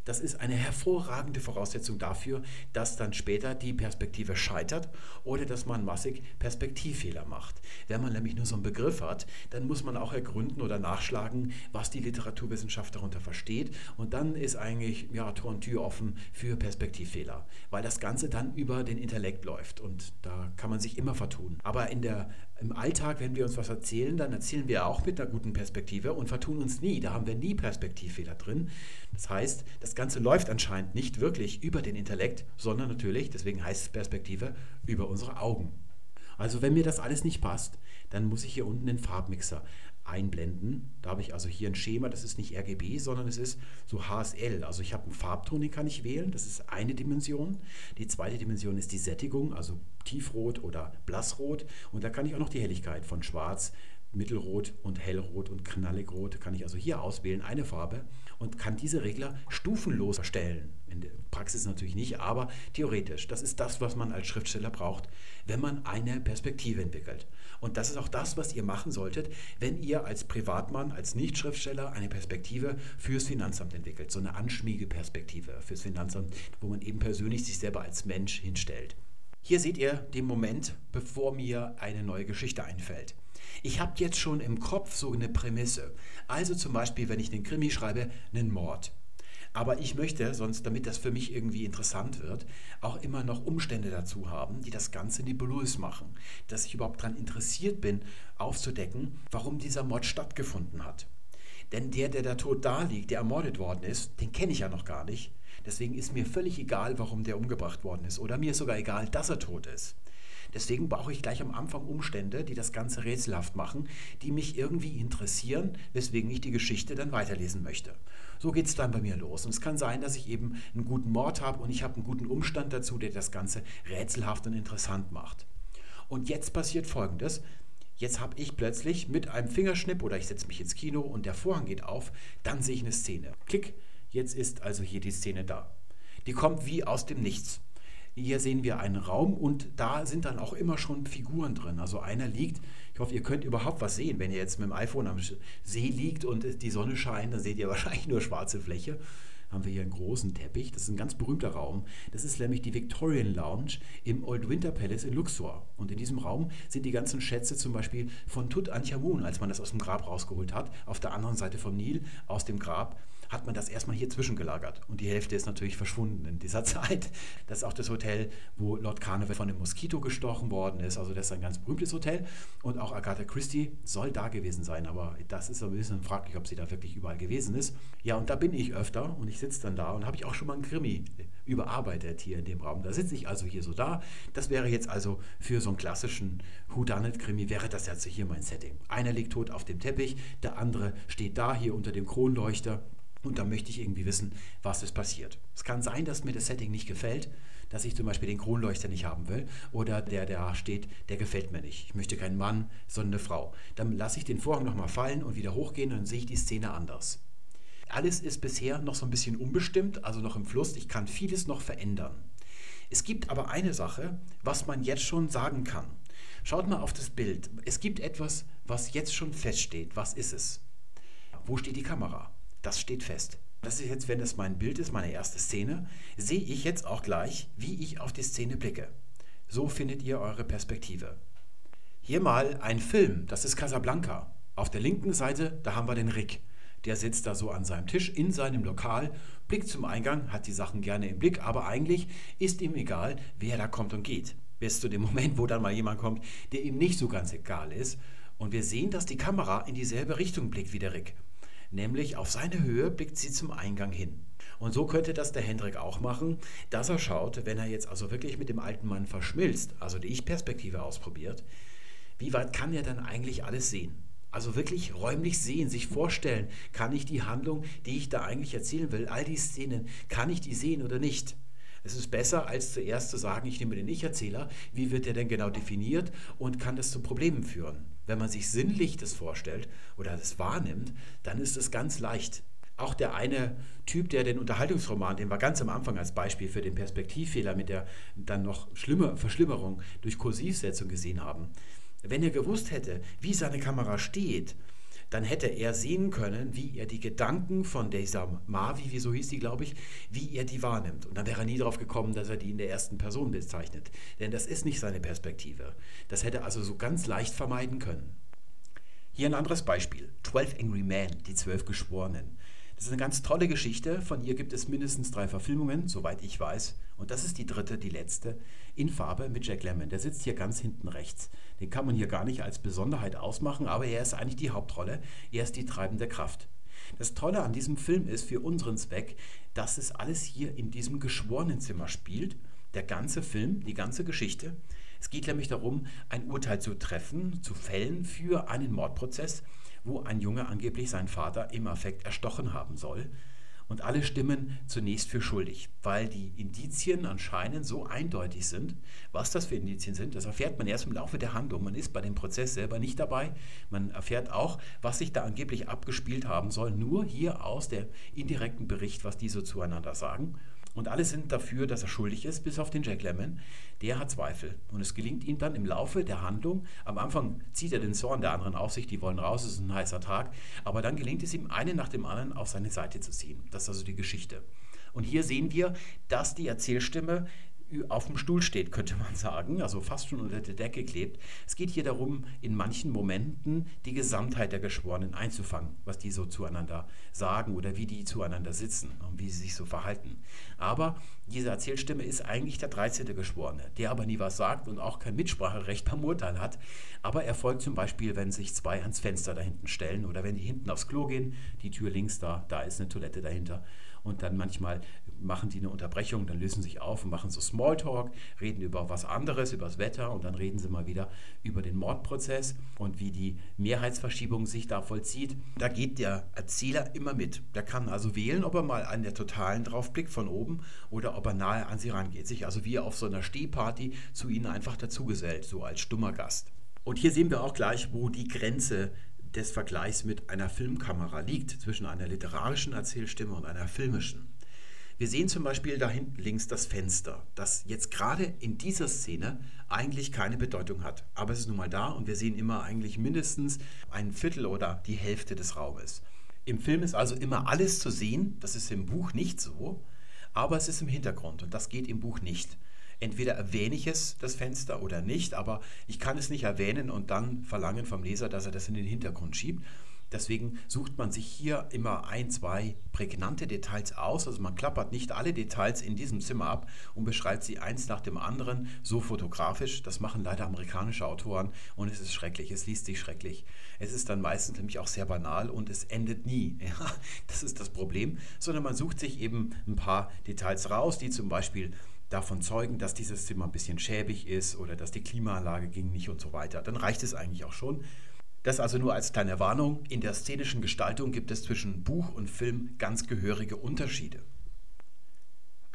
das ist eine hervorragende Voraussetzung dafür, dass dann später die Perspektive scheitert oder dass man massig Perspektivfehler macht. Wenn man nämlich nur so einen Begriff hat, dann muss man auch ergründen oder nachschlagen, was die Literaturwissenschaft darunter versteht. Und dann ist eigentlich ja, Tor und Tür offen für Perspektivfehler, weil das Ganze dann über den Intellekt läuft und da kann man sich immer vertun. Aber in der im Alltag, wenn wir uns was erzählen, dann erzählen wir auch mit einer guten Perspektive und vertun uns nie. Da haben wir nie Perspektivfehler drin. Das heißt, das Ganze läuft anscheinend nicht wirklich über den Intellekt, sondern natürlich, deswegen heißt es Perspektive, über unsere Augen. Also wenn mir das alles nicht passt, dann muss ich hier unten den Farbmixer einblenden. Da habe ich also hier ein Schema, das ist nicht RGB, sondern es ist so HSL. Also ich habe einen Farbton, den kann ich wählen, das ist eine Dimension. Die zweite Dimension ist die Sättigung, also tiefrot oder blassrot. Und da kann ich auch noch die Helligkeit von schwarz, mittelrot und hellrot und knalligrot, kann ich also hier auswählen, eine Farbe und kann diese Regler stufenlos erstellen. In der Praxis natürlich nicht, aber theoretisch. Das ist das, was man als Schriftsteller braucht, wenn man eine Perspektive entwickelt. Und das ist auch das, was ihr machen solltet, wenn ihr als Privatmann, als Nicht-Schriftsteller eine Perspektive fürs Finanzamt entwickelt. So eine Anschmiegeperspektive fürs Finanzamt, wo man eben persönlich sich selber als Mensch hinstellt. Hier seht ihr den Moment, bevor mir eine neue Geschichte einfällt. Ich habe jetzt schon im Kopf so eine Prämisse. Also zum Beispiel, wenn ich den Krimi schreibe, einen Mord. Aber ich möchte, sonst, damit das für mich irgendwie interessant wird, auch immer noch Umstände dazu haben, die das Ganze nebulös machen. Dass ich überhaupt daran interessiert bin, aufzudecken, warum dieser Mord stattgefunden hat. Denn der, der da tot da liegt, der ermordet worden ist, den kenne ich ja noch gar nicht. Deswegen ist mir völlig egal, warum der umgebracht worden ist. Oder mir ist sogar egal, dass er tot ist. Deswegen brauche ich gleich am Anfang Umstände, die das Ganze rätselhaft machen, die mich irgendwie interessieren, weswegen ich die Geschichte dann weiterlesen möchte. So geht es dann bei mir los. Und es kann sein, dass ich eben einen guten Mord habe und ich habe einen guten Umstand dazu, der das Ganze rätselhaft und interessant macht. Und jetzt passiert Folgendes. Jetzt habe ich plötzlich mit einem Fingerschnipp oder ich setze mich ins Kino und der Vorhang geht auf, dann sehe ich eine Szene. Klick, jetzt ist also hier die Szene da. Die kommt wie aus dem Nichts. Hier sehen wir einen Raum und da sind dann auch immer schon Figuren drin. Also einer liegt, ich hoffe, ihr könnt überhaupt was sehen. Wenn ihr jetzt mit dem iPhone am See liegt und die Sonne scheint, dann seht ihr wahrscheinlich nur schwarze Fläche haben wir hier einen großen Teppich. Das ist ein ganz berühmter Raum. Das ist nämlich die Victorian Lounge im Old Winter Palace in Luxor. Und in diesem Raum sind die ganzen Schätze zum Beispiel von Tutanchamun, als man das aus dem Grab rausgeholt hat, auf der anderen Seite vom Nil aus dem Grab hat man das erstmal hier zwischengelagert. Und die Hälfte ist natürlich verschwunden in dieser Zeit. Das ist auch das Hotel, wo Lord Carnival von einem Moskito gestochen worden ist. Also das ist ein ganz berühmtes Hotel. Und auch Agatha Christie soll da gewesen sein. Aber das ist ein bisschen fraglich, ob sie da wirklich überall gewesen ist. Ja, und da bin ich öfter und ich sitze dann da und habe ich auch schon mal einen Krimi überarbeitet hier in dem Raum. Da sitze ich also hier so da. Das wäre jetzt also für so einen klassischen Whodunit-Krimi, wäre das jetzt hier mein Setting. Einer liegt tot auf dem Teppich, der andere steht da hier unter dem Kronleuchter und da möchte ich irgendwie wissen, was ist passiert. Es kann sein, dass mir das Setting nicht gefällt, dass ich zum Beispiel den Kronleuchter nicht haben will oder der, der da steht, der gefällt mir nicht. Ich möchte keinen Mann, sondern eine Frau. Dann lasse ich den Vorhang nochmal fallen und wieder hochgehen und dann sehe ich die Szene anders. Alles ist bisher noch so ein bisschen unbestimmt, also noch im Fluss. Ich kann vieles noch verändern. Es gibt aber eine Sache, was man jetzt schon sagen kann. Schaut mal auf das Bild. Es gibt etwas, was jetzt schon feststeht. Was ist es? Wo steht die Kamera? Das steht fest. Das ist jetzt, wenn das mein Bild ist, meine erste Szene, sehe ich jetzt auch gleich, wie ich auf die Szene blicke. So findet ihr eure Perspektive. Hier mal ein Film, das ist Casablanca. Auf der linken Seite, da haben wir den Rick. Der sitzt da so an seinem Tisch in seinem Lokal, blickt zum Eingang, hat die Sachen gerne im Blick, aber eigentlich ist ihm egal, wer da kommt und geht. Bis zu dem Moment, wo dann mal jemand kommt, der ihm nicht so ganz egal ist. Und wir sehen, dass die Kamera in dieselbe Richtung blickt wie der Rick nämlich auf seine Höhe blickt sie zum Eingang hin. Und so könnte das der Hendrik auch machen, dass er schaut, wenn er jetzt also wirklich mit dem alten Mann verschmilzt, also die Ich-Perspektive ausprobiert, wie weit kann er dann eigentlich alles sehen? Also wirklich räumlich sehen, sich vorstellen, kann ich die Handlung, die ich da eigentlich erzählen will, all die Szenen, kann ich die sehen oder nicht? Es ist besser, als zuerst zu sagen, ich nehme den Ich-Erzähler, wie wird der denn genau definiert und kann das zu Problemen führen. Wenn man sich sinnlich das vorstellt oder das wahrnimmt, dann ist es ganz leicht. Auch der eine Typ, der den Unterhaltungsroman, den wir ganz am Anfang als Beispiel für den Perspektivfehler mit der dann noch schlimmer Verschlimmerung durch Kursivsetzung gesehen haben, wenn er gewusst hätte, wie seine Kamera steht, dann hätte er sehen können, wie er die Gedanken von dieser Mavi, wie so hieß die, glaube ich, wie er die wahrnimmt. Und dann wäre er nie darauf gekommen, dass er die in der ersten Person bezeichnet. Denn das ist nicht seine Perspektive. Das hätte er also so ganz leicht vermeiden können. Hier ein anderes Beispiel. 12 Angry Men, die zwölf Geschworenen. Das ist eine ganz tolle Geschichte. Von ihr gibt es mindestens drei Verfilmungen, soweit ich weiß. Und das ist die dritte, die letzte, in Farbe mit Jack Lemmon. Der sitzt hier ganz hinten rechts. Den kann man hier gar nicht als Besonderheit ausmachen, aber er ist eigentlich die Hauptrolle. Er ist die treibende Kraft. Das Tolle an diesem Film ist für unseren Zweck, dass es alles hier in diesem Geschworenenzimmer spielt. Der ganze Film, die ganze Geschichte. Es geht nämlich darum, ein Urteil zu treffen, zu fällen für einen Mordprozess wo ein Junge angeblich seinen Vater im Affekt erstochen haben soll. Und alle stimmen zunächst für schuldig, weil die Indizien anscheinend so eindeutig sind. Was das für Indizien sind, das erfährt man erst im Laufe der Handlung. Man ist bei dem Prozess selber nicht dabei. Man erfährt auch, was sich da angeblich abgespielt haben soll, nur hier aus dem indirekten Bericht, was die so zueinander sagen. Und alle sind dafür, dass er schuldig ist, bis auf den Jack Lemmon. Der hat Zweifel. Und es gelingt ihm dann im Laufe der Handlung, am Anfang zieht er den Zorn der anderen auf sich, die wollen raus, es ist ein heißer Tag, aber dann gelingt es ihm, einen nach dem anderen auf seine Seite zu ziehen. Das ist also die Geschichte. Und hier sehen wir, dass die Erzählstimme auf dem Stuhl steht, könnte man sagen, also fast schon unter der Decke klebt. Es geht hier darum, in manchen Momenten die Gesamtheit der Geschworenen einzufangen, was die so zueinander sagen oder wie die zueinander sitzen und wie sie sich so verhalten. Aber diese Erzählstimme ist eigentlich der 13. Geschworene, der aber nie was sagt und auch kein Mitspracherecht beim Urteil hat. Aber er folgt zum Beispiel, wenn sich zwei ans Fenster da hinten stellen oder wenn die hinten aufs Klo gehen, die Tür links da, da ist eine Toilette dahinter und dann manchmal machen die eine Unterbrechung, dann lösen sich auf und machen so Smalltalk, reden über was anderes, über das Wetter und dann reden sie mal wieder über den Mordprozess und wie die Mehrheitsverschiebung sich da vollzieht. Da geht der Erzähler immer mit. Der kann also wählen, ob er mal an der Totalen draufblickt von oben oder ob er nahe an sie rangeht. Sich also wie auf so einer Stehparty zu ihnen einfach dazugesellt, so als stummer Gast. Und hier sehen wir auch gleich, wo die Grenze des Vergleichs mit einer Filmkamera liegt, zwischen einer literarischen Erzählstimme und einer filmischen. Wir sehen zum Beispiel da hinten links das Fenster, das jetzt gerade in dieser Szene eigentlich keine Bedeutung hat. Aber es ist nun mal da und wir sehen immer eigentlich mindestens ein Viertel oder die Hälfte des Raumes. Im Film ist also immer alles zu sehen, das ist im Buch nicht so, aber es ist im Hintergrund und das geht im Buch nicht. Entweder erwähne ich es, das Fenster, oder nicht, aber ich kann es nicht erwähnen und dann verlangen vom Leser, dass er das in den Hintergrund schiebt. Deswegen sucht man sich hier immer ein, zwei prägnante Details aus. Also man klappert nicht alle Details in diesem Zimmer ab und beschreibt sie eins nach dem anderen so fotografisch. Das machen leider amerikanische Autoren und es ist schrecklich. Es liest sich schrecklich. Es ist dann meistens nämlich auch sehr banal und es endet nie. Ja, das ist das Problem. Sondern man sucht sich eben ein paar Details raus, die zum Beispiel davon zeugen, dass dieses Zimmer ein bisschen schäbig ist oder dass die Klimaanlage ging nicht und so weiter. Dann reicht es eigentlich auch schon. Das also nur als kleine Warnung. In der szenischen Gestaltung gibt es zwischen Buch und Film ganz gehörige Unterschiede.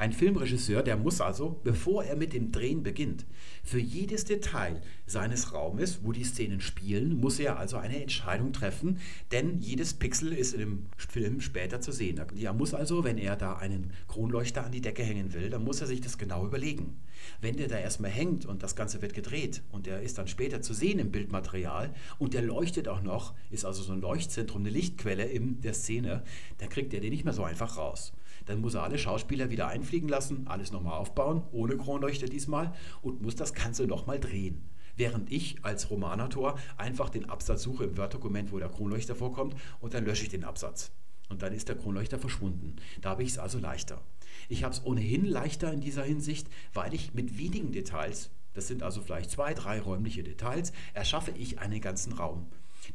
Ein Filmregisseur, der muss also, bevor er mit dem Drehen beginnt, für jedes Detail seines Raumes, wo die Szenen spielen, muss er also eine Entscheidung treffen, denn jedes Pixel ist im Film später zu sehen. Er muss also, wenn er da einen Kronleuchter an die Decke hängen will, dann muss er sich das genau überlegen. Wenn der da erstmal hängt und das Ganze wird gedreht und der ist dann später zu sehen im Bildmaterial und der leuchtet auch noch, ist also so ein Leuchtzentrum, eine Lichtquelle in der Szene, dann kriegt er den nicht mehr so einfach raus. Dann muss er alle Schauspieler wieder einfliegen lassen, alles nochmal aufbauen, ohne Kronleuchter diesmal und muss das Ganze nochmal drehen. Während ich als Romanautor einfach den Absatz suche im Word-Dokument, wo der Kronleuchter vorkommt und dann lösche ich den Absatz. Und dann ist der Kronleuchter verschwunden. Da habe ich es also leichter. Ich habe es ohnehin leichter in dieser Hinsicht, weil ich mit wenigen Details, das sind also vielleicht zwei, drei räumliche Details, erschaffe ich einen ganzen Raum.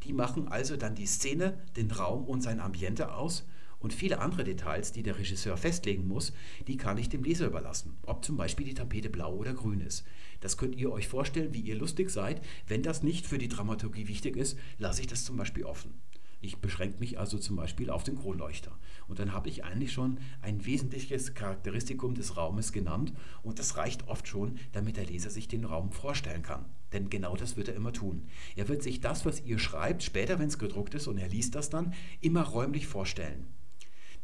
Die machen also dann die Szene, den Raum und sein Ambiente aus Und viele andere Details, die der Regisseur festlegen muss, die kann ich dem Leser überlassen. Ob zum Beispiel die Tapete blau oder grün ist. Das könnt ihr euch vorstellen, wie ihr lustig seid. Wenn das nicht für die Dramaturgie wichtig ist, lasse ich das zum Beispiel offen. Ich beschränke mich also zum Beispiel auf den Kronleuchter. Und dann habe ich eigentlich schon ein wesentliches Charakteristikum des Raumes genannt. Und das reicht oft schon, damit der Leser sich den Raum vorstellen kann. Denn genau das wird er immer tun. Er wird sich das, was ihr schreibt, später, wenn es gedruckt ist und er liest das dann, immer räumlich vorstellen.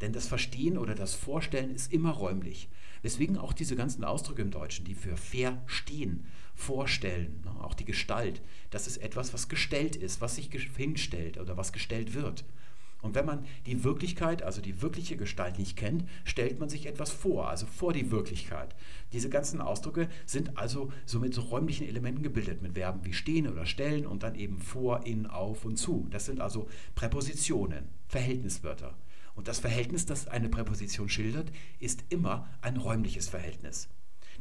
Denn das Verstehen oder das Vorstellen ist immer räumlich. Weswegen auch diese ganzen Ausdrücke im Deutschen, die für verstehen, vorstellen, ne, auch die Gestalt, das ist etwas, was gestellt ist, was sich hinstellt oder was gestellt wird. Und wenn man die Wirklichkeit, also die wirkliche Gestalt nicht kennt, stellt man sich etwas vor, also vor die Wirklichkeit. Diese ganzen Ausdrücke sind also so mit so räumlichen Elementen gebildet, mit Verben wie stehen oder stellen und dann eben vor, in, auf und zu. Das sind also Präpositionen, Verhältniswörter. Und das Verhältnis, das eine Präposition schildert, ist immer ein räumliches Verhältnis.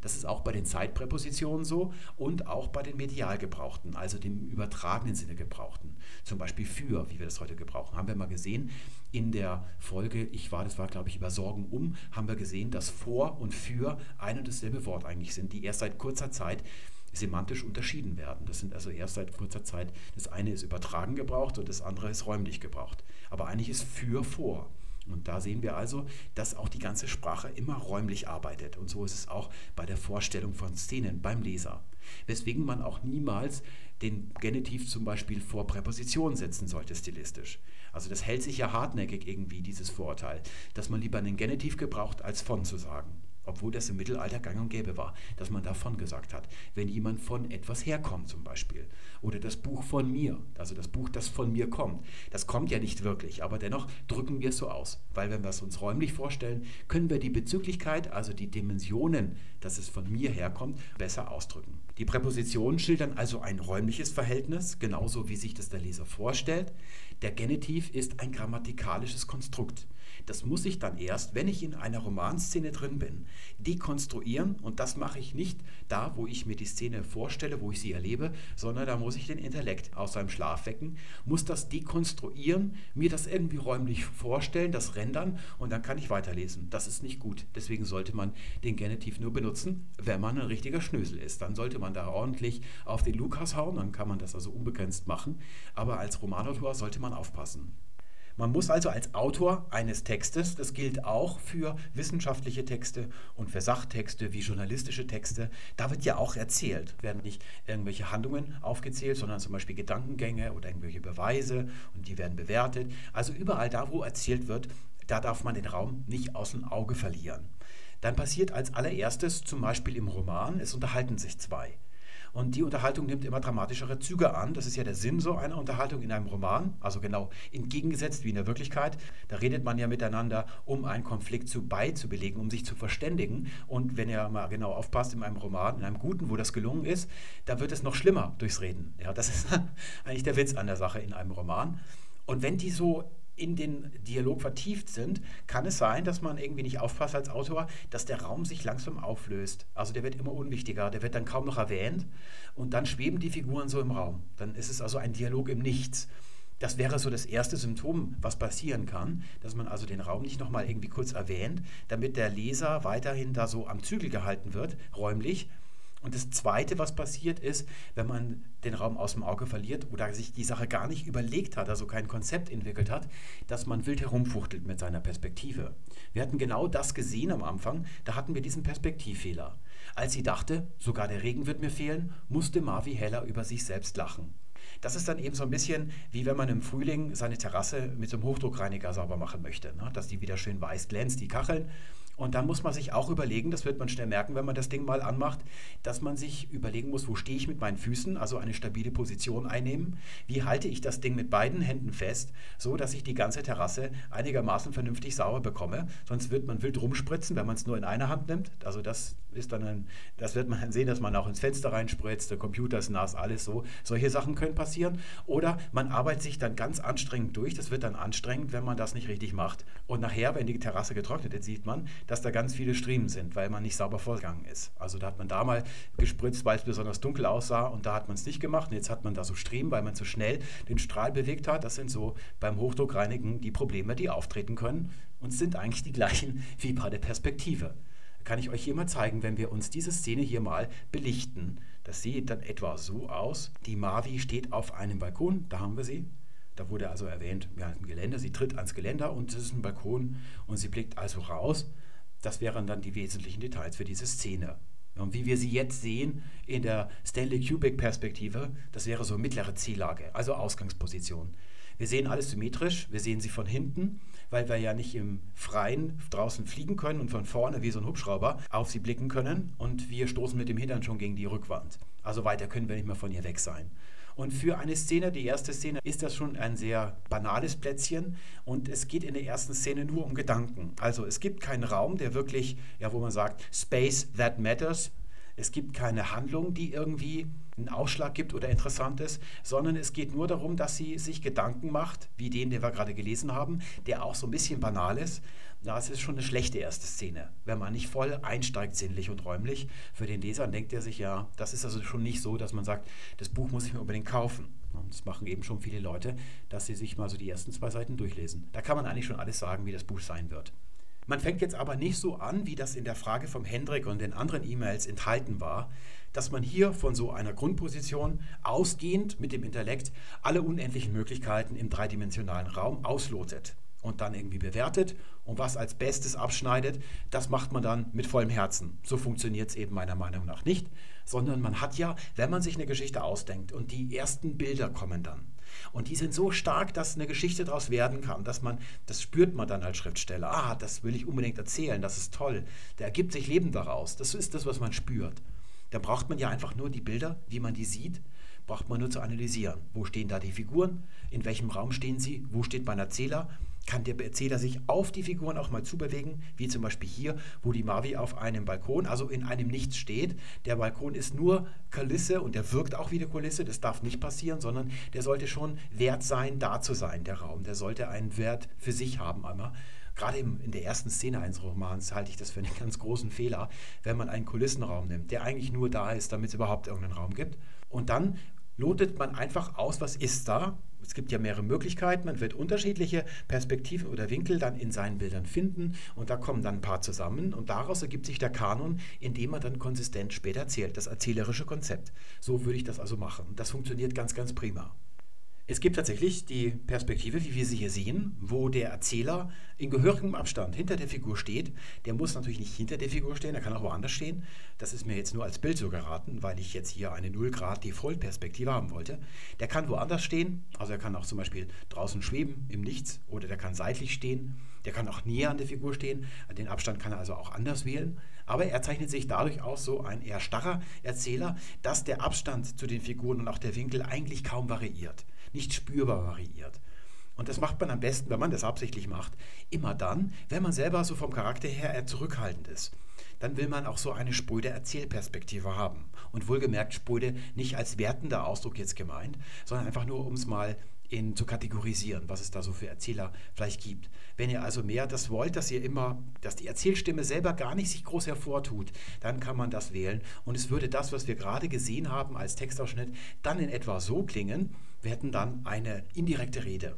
Das ist auch bei den Zeitpräpositionen so und auch bei den medial gebrauchten, also dem übertragenen Sinne gebrauchten. Zum Beispiel für, wie wir das heute gebrauchen. Haben wir mal gesehen, in der Folge, ich war, das war glaube ich über Sorgen um, haben wir gesehen, dass vor und für ein und dasselbe Wort eigentlich sind, die erst seit kurzer Zeit semantisch unterschieden werden. Das sind also erst seit kurzer Zeit, das eine ist übertragen gebraucht und das andere ist räumlich gebraucht. Aber eigentlich ist für vor. Und da sehen wir also, dass auch die ganze Sprache immer räumlich arbeitet. Und so ist es auch bei der Vorstellung von Szenen beim Leser. Weswegen man auch niemals den Genitiv zum Beispiel vor Präpositionen setzen sollte, stilistisch. Also das hält sich ja hartnäckig irgendwie, dieses Vorurteil, dass man lieber einen Genitiv gebraucht, als von zu sagen obwohl das im Mittelalter gang und gäbe war, dass man davon gesagt hat. Wenn jemand von etwas herkommt zum Beispiel. Oder das Buch von mir, also das Buch, das von mir kommt. Das kommt ja nicht wirklich, aber dennoch drücken wir es so aus. Weil wenn wir es uns räumlich vorstellen, können wir die Bezüglichkeit, also die Dimensionen, dass es von mir herkommt, besser ausdrücken. Die Präpositionen schildern also ein räumliches Verhältnis, genauso wie sich das der Leser vorstellt. Der Genitiv ist ein grammatikalisches Konstrukt. Das muss ich dann erst, wenn ich in einer Romanszene drin bin, dekonstruieren. Und das mache ich nicht da, wo ich mir die Szene vorstelle, wo ich sie erlebe, sondern da muss ich den Intellekt aus seinem Schlaf wecken, muss das dekonstruieren, mir das irgendwie räumlich vorstellen, das rendern und dann kann ich weiterlesen. Das ist nicht gut. Deswegen sollte man den Genitiv nur benutzen, wenn man ein richtiger Schnösel ist. Dann sollte man da ordentlich auf den Lukas hauen, dann kann man das also unbegrenzt machen. Aber als Romanautor sollte man aufpassen. Man muss also als Autor eines Textes, das gilt auch für wissenschaftliche Texte und für Sachtexte wie journalistische Texte, da wird ja auch erzählt, werden nicht irgendwelche Handlungen aufgezählt, sondern zum Beispiel Gedankengänge oder irgendwelche Beweise und die werden bewertet. Also überall da, wo erzählt wird, da darf man den Raum nicht aus dem Auge verlieren. Dann passiert als allererstes zum Beispiel im Roman, es unterhalten sich zwei. Und die Unterhaltung nimmt immer dramatischere Züge an. Das ist ja der Sinn so einer Unterhaltung in einem Roman, also genau entgegengesetzt wie in der Wirklichkeit. Da redet man ja miteinander, um einen Konflikt zu beizubelegen, um sich zu verständigen. Und wenn ihr mal genau aufpasst in einem Roman, in einem guten, wo das gelungen ist, da wird es noch schlimmer durchs Reden. Ja, das ist eigentlich der Witz an der Sache in einem Roman. Und wenn die so in den Dialog vertieft sind, kann es sein, dass man irgendwie nicht aufpasst als Autor, dass der Raum sich langsam auflöst. Also der wird immer unwichtiger, der wird dann kaum noch erwähnt und dann schweben die Figuren so im Raum. Dann ist es also ein Dialog im Nichts. Das wäre so das erste Symptom, was passieren kann, dass man also den Raum nicht nochmal irgendwie kurz erwähnt, damit der Leser weiterhin da so am Zügel gehalten wird, räumlich, und das Zweite, was passiert ist, wenn man den Raum aus dem Auge verliert oder sich die Sache gar nicht überlegt hat, also kein Konzept entwickelt hat, dass man wild herumfuchtelt mit seiner Perspektive. Wir hatten genau das gesehen am Anfang, da hatten wir diesen Perspektivfehler. Als sie dachte, sogar der Regen wird mir fehlen, musste Marvi Heller über sich selbst lachen. Das ist dann eben so ein bisschen wie wenn man im Frühling seine Terrasse mit so einem Hochdruckreiniger sauber machen möchte, ne? dass die wieder schön weiß glänzt, die Kacheln. Und dann muss man sich auch überlegen, das wird man schnell merken, wenn man das Ding mal anmacht, dass man sich überlegen muss, wo stehe ich mit meinen Füßen, also eine stabile Position einnehmen. Wie halte ich das Ding mit beiden Händen fest, so dass ich die ganze Terrasse einigermaßen vernünftig sauber bekomme. Sonst wird man wild rumspritzen, wenn man es nur in einer Hand nimmt. Also das ist dann ein, das wird man sehen, dass man auch ins Fenster reinspritzt, der Computer ist nass, alles so. Solche Sachen können passieren. Oder man arbeitet sich dann ganz anstrengend durch. Das wird dann anstrengend, wenn man das nicht richtig macht. Und nachher, wenn die Terrasse getrocknet ist, sieht man, dass da ganz viele Striemen sind, weil man nicht sauber vorgegangen ist. Also da hat man da mal gespritzt, weil es besonders dunkel aussah und da hat man es nicht gemacht. Und jetzt hat man da so Striemen, weil man zu schnell den Strahl bewegt hat. Das sind so beim Hochdruckreinigen die Probleme, die auftreten können und sind eigentlich die gleichen wie bei der Perspektive. Kann ich euch hier mal zeigen, wenn wir uns diese Szene hier mal belichten. Das sieht dann etwa so aus. Die Mavi steht auf einem Balkon, da haben wir sie. Da wurde also erwähnt, ja, ein Geländer. Sie tritt ans Geländer und es ist ein Balkon und sie blickt also raus. Das wären dann die wesentlichen Details für diese Szene. Und wie wir sie jetzt sehen in der Stanley Kubrick-Perspektive, das wäre so mittlere Ziellage, also Ausgangsposition. Wir sehen alles symmetrisch, wir sehen sie von hinten, weil wir ja nicht im Freien draußen fliegen können und von vorne wie so ein Hubschrauber auf sie blicken können und wir stoßen mit dem Hintern schon gegen die Rückwand. Also weiter können wir nicht mehr von ihr weg sein. Und für eine Szene, die erste Szene, ist das schon ein sehr banales Plätzchen und es geht in der ersten Szene nur um Gedanken. Also es gibt keinen Raum, der wirklich, ja, wo man sagt, Space that matters. Es gibt keine Handlung, die irgendwie einen Ausschlag gibt oder interessant ist, sondern es geht nur darum, dass sie sich Gedanken macht, wie den, den wir gerade gelesen haben, der auch so ein bisschen banal ist. Das ist schon eine schlechte erste Szene. Wenn man nicht voll einsteigt, sinnlich und räumlich, für den Leser denkt er sich ja, das ist also schon nicht so, dass man sagt, das Buch muss ich mir unbedingt kaufen. Das machen eben schon viele Leute, dass sie sich mal so die ersten zwei Seiten durchlesen. Da kann man eigentlich schon alles sagen, wie das Buch sein wird. Man fängt jetzt aber nicht so an, wie das in der Frage vom Hendrik und den anderen E-Mails enthalten war, dass man hier von so einer Grundposition ausgehend mit dem Intellekt alle unendlichen Möglichkeiten im dreidimensionalen Raum auslotet und dann irgendwie bewertet und was als Bestes abschneidet, das macht man dann mit vollem Herzen. So funktioniert es eben meiner Meinung nach nicht, sondern man hat ja, wenn man sich eine Geschichte ausdenkt und die ersten Bilder kommen dann und die sind so stark, dass eine Geschichte daraus werden kann, dass man, das spürt man dann als Schriftsteller, ah, das will ich unbedingt erzählen, das ist toll, da ergibt sich Leben daraus, das ist das, was man spürt. Da braucht man ja einfach nur die Bilder, wie man die sieht, braucht man nur zu analysieren. Wo stehen da die Figuren? In welchem Raum stehen sie? Wo steht mein Erzähler? Kann der Erzähler sich auf die Figuren auch mal zubewegen, wie zum Beispiel hier, wo die Mavi auf einem Balkon, also in einem Nichts steht. Der Balkon ist nur Kulisse und der wirkt auch wie eine Kulisse. Das darf nicht passieren, sondern der sollte schon wert sein, da zu sein, der Raum. Der sollte einen Wert für sich haben einmal. Gerade in der ersten Szene eines Romans halte ich das für einen ganz großen Fehler, wenn man einen Kulissenraum nimmt, der eigentlich nur da ist, damit es überhaupt irgendeinen Raum gibt. Und dann lotet man einfach aus, was ist da. Es gibt ja mehrere Möglichkeiten. Man wird unterschiedliche Perspektiven oder Winkel dann in seinen Bildern finden und da kommen dann ein paar zusammen und daraus ergibt sich der Kanon, in dem man dann konsistent später erzählt, das erzählerische Konzept. So würde ich das also machen. Das funktioniert ganz, ganz prima. Es gibt tatsächlich die Perspektive, wie wir sie hier sehen, wo der Erzähler in gehörigem Abstand hinter der Figur steht. Der muss natürlich nicht hinter der Figur stehen, der kann auch woanders stehen. Das ist mir jetzt nur als Bild so geraten, weil ich jetzt hier eine 0 Grad Default-Perspektive haben wollte. Der kann woanders stehen, also er kann auch zum Beispiel draußen schweben im Nichts oder der kann seitlich stehen. Der kann auch näher an der Figur stehen. Den Abstand kann er also auch anders wählen. Aber er zeichnet sich dadurch aus so ein eher starrer Erzähler, dass der Abstand zu den Figuren und auch der Winkel eigentlich kaum variiert nicht spürbar variiert. Und das macht man am besten, wenn man das absichtlich macht, immer dann, wenn man selber so vom Charakter her eher zurückhaltend ist. Dann will man auch so eine spröde Erzählperspektive haben. Und wohlgemerkt spröde nicht als wertender Ausdruck jetzt gemeint, sondern einfach nur, um es mal in, zu kategorisieren, was es da so für Erzähler vielleicht gibt. Wenn ihr also mehr das wollt, dass ihr immer, dass die Erzählstimme selber gar nicht sich groß hervortut, dann kann man das wählen. Und es würde das, was wir gerade gesehen haben als Textausschnitt, dann in etwa so klingen, wir hätten dann eine indirekte Rede.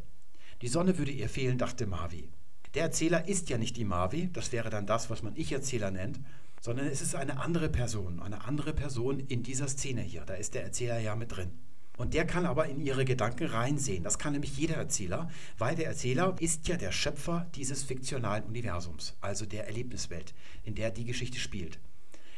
Die Sonne würde ihr fehlen, dachte Mavi. Der Erzähler ist ja nicht die Mavi, das wäre dann das, was man Ich-Erzähler nennt, sondern es ist eine andere Person, eine andere Person in dieser Szene hier. Da ist der Erzähler ja mit drin. Und der kann aber in ihre Gedanken reinsehen. Das kann nämlich jeder Erzähler, weil der Erzähler ist ja der Schöpfer dieses fiktionalen Universums, also der Erlebniswelt, in der die Geschichte spielt.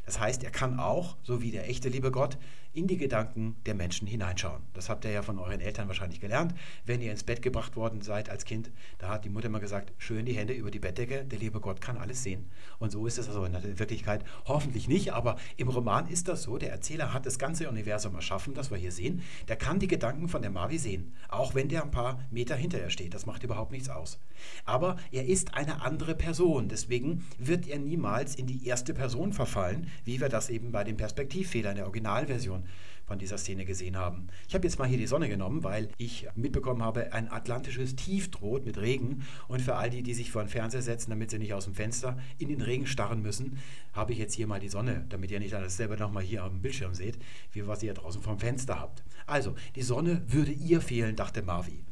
Das heißt, er kann auch, so wie der echte liebe Gott, in die Gedanken der Menschen hineinschauen. Das habt ihr ja von euren Eltern wahrscheinlich gelernt. Wenn ihr ins Bett gebracht worden seid als Kind, da hat die Mutter immer gesagt, schön die Hände über die Bettdecke, der liebe Gott kann alles sehen. Und so ist es also in der Wirklichkeit hoffentlich nicht, aber im Roman ist das so. Der Erzähler hat das ganze Universum erschaffen, das wir hier sehen. Der kann die Gedanken von der Mavi sehen, auch wenn der ein paar Meter hinter ihr steht. Das macht überhaupt nichts aus. Aber er ist eine andere Person, deswegen wird er niemals in die erste Person verfallen, wie wir das eben bei dem Perspektivfehler in der Originalversion von dieser Szene gesehen haben. Ich habe jetzt mal hier die Sonne genommen, weil ich mitbekommen habe, ein atlantisches Tief droht mit Regen. Und für all die, die sich vor den Fernseher setzen, damit sie nicht aus dem Fenster in den Regen starren müssen, habe ich jetzt hier mal die Sonne, damit ihr nicht alles selber nochmal hier am Bildschirm seht, wie was ihr draußen vom Fenster habt. Also, die Sonne würde ihr fehlen, dachte Marvi.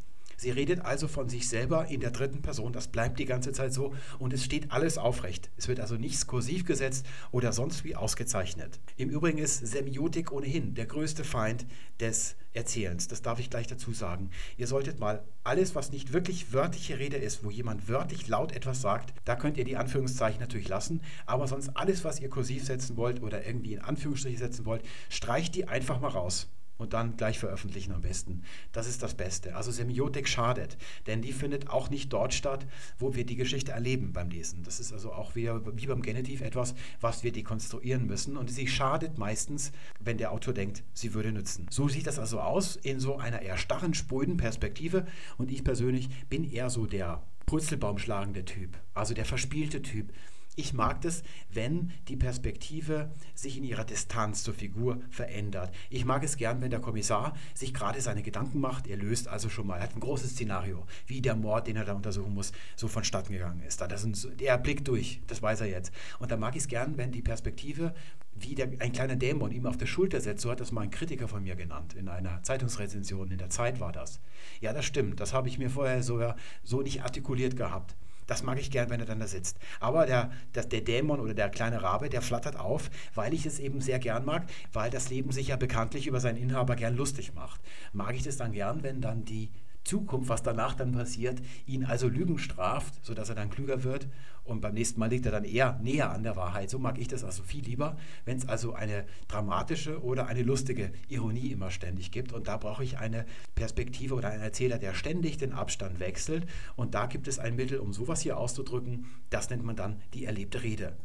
Sie redet also von sich selber in der dritten Person. Das bleibt die ganze Zeit so und es steht alles aufrecht. Es wird also nichts kursiv gesetzt oder sonst wie ausgezeichnet. Im Übrigen ist Semiotik ohnehin der größte Feind des Erzählens. Das darf ich gleich dazu sagen. Ihr solltet mal alles, was nicht wirklich wörtliche Rede ist, wo jemand wörtlich laut etwas sagt, da könnt ihr die Anführungszeichen natürlich lassen. Aber sonst alles, was ihr kursiv setzen wollt oder irgendwie in Anführungsstriche setzen wollt, streicht die einfach mal raus und dann gleich veröffentlichen am besten. Das ist das Beste. Also Semiotik schadet, denn die findet auch nicht dort statt, wo wir die Geschichte erleben beim Lesen. Das ist also auch wieder wie beim Genitiv etwas, was wir dekonstruieren müssen und sie schadet meistens, wenn der Autor denkt, sie würde nützen. So sieht das also aus in so einer eher starren, spröden Perspektive und ich persönlich bin eher so der Purzelbaumschlagende Typ, also der verspielte Typ, ich mag das, wenn die Perspektive sich in ihrer Distanz zur Figur verändert. Ich mag es gern, wenn der Kommissar sich gerade seine Gedanken macht. Er löst also schon mal, er hat ein großes Szenario, wie der Mord, den er da untersuchen muss, so vonstatten gegangen ist. Das ist er blickt durch, das weiß er jetzt. Und da mag ich es gern, wenn die Perspektive wie der, ein kleiner Dämon ihm auf der Schulter setzt. So hat das mal ein Kritiker von mir genannt, in einer Zeitungsrezension, in der Zeit war das. Ja, das stimmt, das habe ich mir vorher sogar so nicht artikuliert gehabt. Das mag ich gern, wenn er dann da sitzt. Aber der, der, der Dämon oder der kleine Rabe, der flattert auf, weil ich es eben sehr gern mag, weil das Leben sich ja bekanntlich über seinen Inhaber gern lustig macht. Mag ich das dann gern, wenn dann die Zukunft, was danach dann passiert, ihn also Lügen straft, sodass er dann klüger wird und beim nächsten Mal liegt er dann eher näher an der Wahrheit. So mag ich das also viel lieber, wenn es also eine dramatische oder eine lustige Ironie immer ständig gibt. Und da brauche ich eine Perspektive oder einen Erzähler, der ständig den Abstand wechselt. Und da gibt es ein Mittel, um sowas hier auszudrücken. Das nennt man dann die erlebte Rede.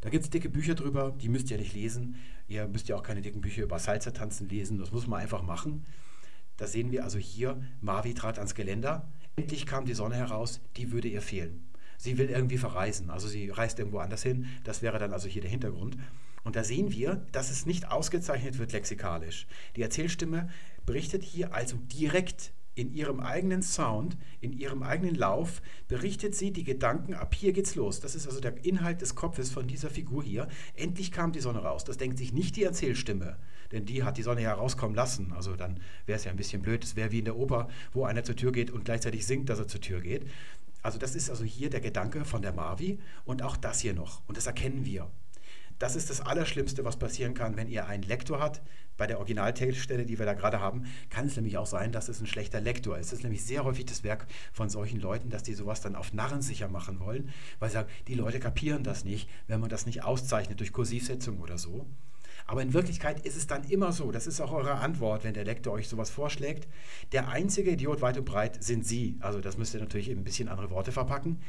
Da gibt es dicke Bücher drüber, die müsst ihr nicht lesen. Ihr müsst ja auch keine dicken Bücher über Salzertanzen lesen, das muss man einfach machen. Da sehen wir also hier, Marvi trat ans Geländer. Endlich kam die Sonne heraus, die würde ihr fehlen. Sie will irgendwie verreisen, also sie reist irgendwo anders hin. Das wäre dann also hier der Hintergrund. Und da sehen wir, dass es nicht ausgezeichnet wird lexikalisch. Die Erzählstimme berichtet hier also direkt in ihrem eigenen Sound, in ihrem eigenen Lauf, berichtet sie die Gedanken, ab hier geht's los. Das ist also der Inhalt des Kopfes von dieser Figur hier. Endlich kam die Sonne raus. Das denkt sich nicht die Erzählstimme, denn die hat die Sonne ja rauskommen lassen. Also dann wäre es ja ein bisschen blöd. Es wäre wie in der Oper, wo einer zur Tür geht und gleichzeitig singt, dass er zur Tür geht. Also das ist also hier der Gedanke von der Marvi und auch das hier noch. Und das erkennen wir. Das ist das Allerschlimmste, was passieren kann, wenn ihr einen Lektor habt. Bei der Originalteilstelle, die wir da gerade haben, kann es nämlich auch sein, dass es ein schlechter Lektor ist. Es ist nämlich sehr häufig das Werk von solchen Leuten, dass die sowas dann auf narrensicher machen wollen, weil sie sagen, die Leute kapieren das nicht, wenn man das nicht auszeichnet durch Kursivsetzung oder so. Aber in Wirklichkeit ist es dann immer so, das ist auch eure Antwort, wenn der Lektor euch sowas vorschlägt. Der einzige Idiot weit und breit sind Sie. Also das müsst ihr natürlich in ein bisschen andere Worte verpacken.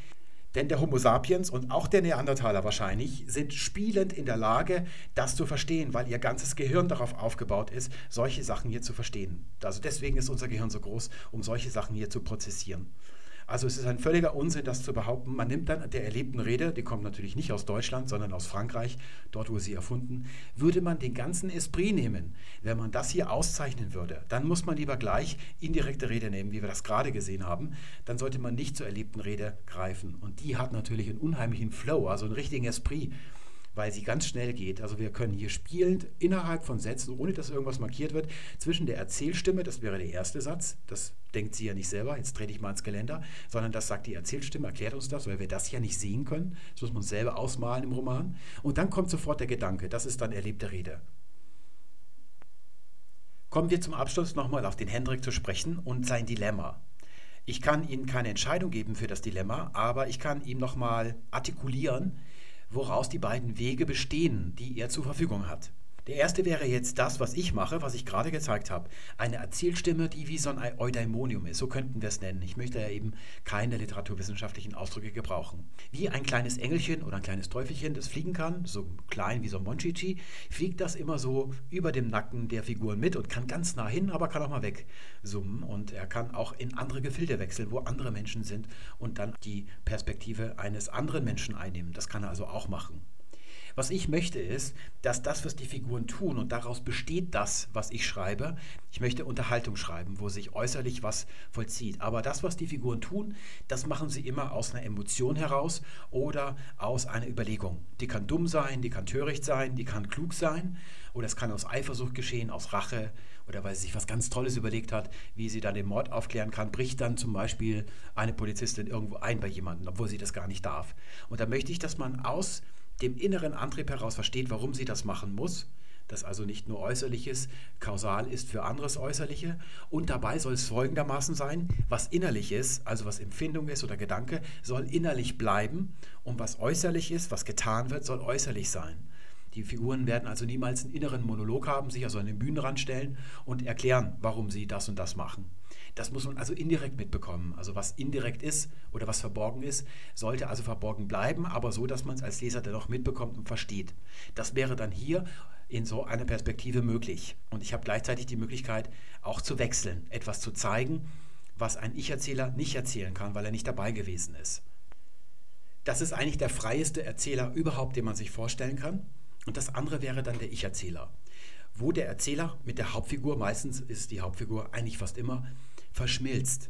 Denn der Homo sapiens und auch der Neandertaler wahrscheinlich sind spielend in der Lage, das zu verstehen, weil ihr ganzes Gehirn darauf aufgebaut ist, solche Sachen hier zu verstehen. Also deswegen ist unser Gehirn so groß, um solche Sachen hier zu prozessieren. Also es ist ein völliger Unsinn, das zu behaupten. Man nimmt dann der erlebten Rede, die kommt natürlich nicht aus Deutschland, sondern aus Frankreich, dort wo sie erfunden, würde man den ganzen Esprit nehmen. Wenn man das hier auszeichnen würde, dann muss man lieber gleich indirekte Rede nehmen, wie wir das gerade gesehen haben. Dann sollte man nicht zur erlebten Rede greifen. Und die hat natürlich einen unheimlichen Flow, also einen richtigen Esprit weil sie ganz schnell geht. Also wir können hier spielend innerhalb von Sätzen, ohne dass irgendwas markiert wird, zwischen der Erzählstimme, das wäre der erste Satz, das denkt sie ja nicht selber, jetzt trete ich mal ins Geländer, sondern das sagt die Erzählstimme, erklärt uns das, weil wir das ja nicht sehen können. Das muss man selber ausmalen im Roman. Und dann kommt sofort der Gedanke, das ist dann erlebte Rede. Kommen wir zum Abschluss nochmal auf den Hendrik zu sprechen und sein Dilemma. Ich kann Ihnen keine Entscheidung geben für das Dilemma, aber ich kann ihm nochmal artikulieren, woraus die beiden Wege bestehen, die er zur Verfügung hat. Der erste wäre jetzt das, was ich mache, was ich gerade gezeigt habe. Eine Erzählstimme, die wie so ein Eudaimonium ist. So könnten wir es nennen. Ich möchte ja eben keine literaturwissenschaftlichen Ausdrücke gebrauchen. Wie ein kleines Engelchen oder ein kleines Teufelchen, das fliegen kann, so klein wie so ein Monchichi, fliegt das immer so über dem Nacken der Figuren mit und kann ganz nah hin, aber kann auch mal wegsummen. Und er kann auch in andere Gefilde wechseln, wo andere Menschen sind und dann die Perspektive eines anderen Menschen einnehmen. Das kann er also auch machen. Was ich möchte ist, dass das, was die Figuren tun, und daraus besteht das, was ich schreibe, ich möchte Unterhaltung schreiben, wo sich äußerlich was vollzieht. Aber das, was die Figuren tun, das machen sie immer aus einer Emotion heraus oder aus einer Überlegung. Die kann dumm sein, die kann töricht sein, die kann klug sein oder es kann aus Eifersucht geschehen, aus Rache oder weil sie sich was ganz Tolles überlegt hat, wie sie dann den Mord aufklären kann, bricht dann zum Beispiel eine Polizistin irgendwo ein bei jemandem, obwohl sie das gar nicht darf. Und da möchte ich, dass man aus dem inneren Antrieb heraus versteht, warum sie das machen muss, dass also nicht nur Äußerliches kausal ist für anderes Äußerliche. Und dabei soll es folgendermaßen sein, was innerlich ist, also was Empfindung ist oder Gedanke, soll innerlich bleiben und was äußerlich ist, was getan wird, soll äußerlich sein. Die Figuren werden also niemals einen inneren Monolog haben, sich also an den Bühnenrand stellen und erklären, warum sie das und das machen. Das muss man also indirekt mitbekommen. Also was indirekt ist oder was verborgen ist, sollte also verborgen bleiben, aber so, dass man es als Leser dennoch mitbekommt und versteht. Das wäre dann hier in so einer Perspektive möglich. Und ich habe gleichzeitig die Möglichkeit, auch zu wechseln, etwas zu zeigen, was ein Ich-Erzähler nicht erzählen kann, weil er nicht dabei gewesen ist. Das ist eigentlich der freieste Erzähler überhaupt, den man sich vorstellen kann. Und das andere wäre dann der Ich-Erzähler, wo der Erzähler mit der Hauptfigur, meistens ist die Hauptfigur eigentlich fast immer, verschmilzt.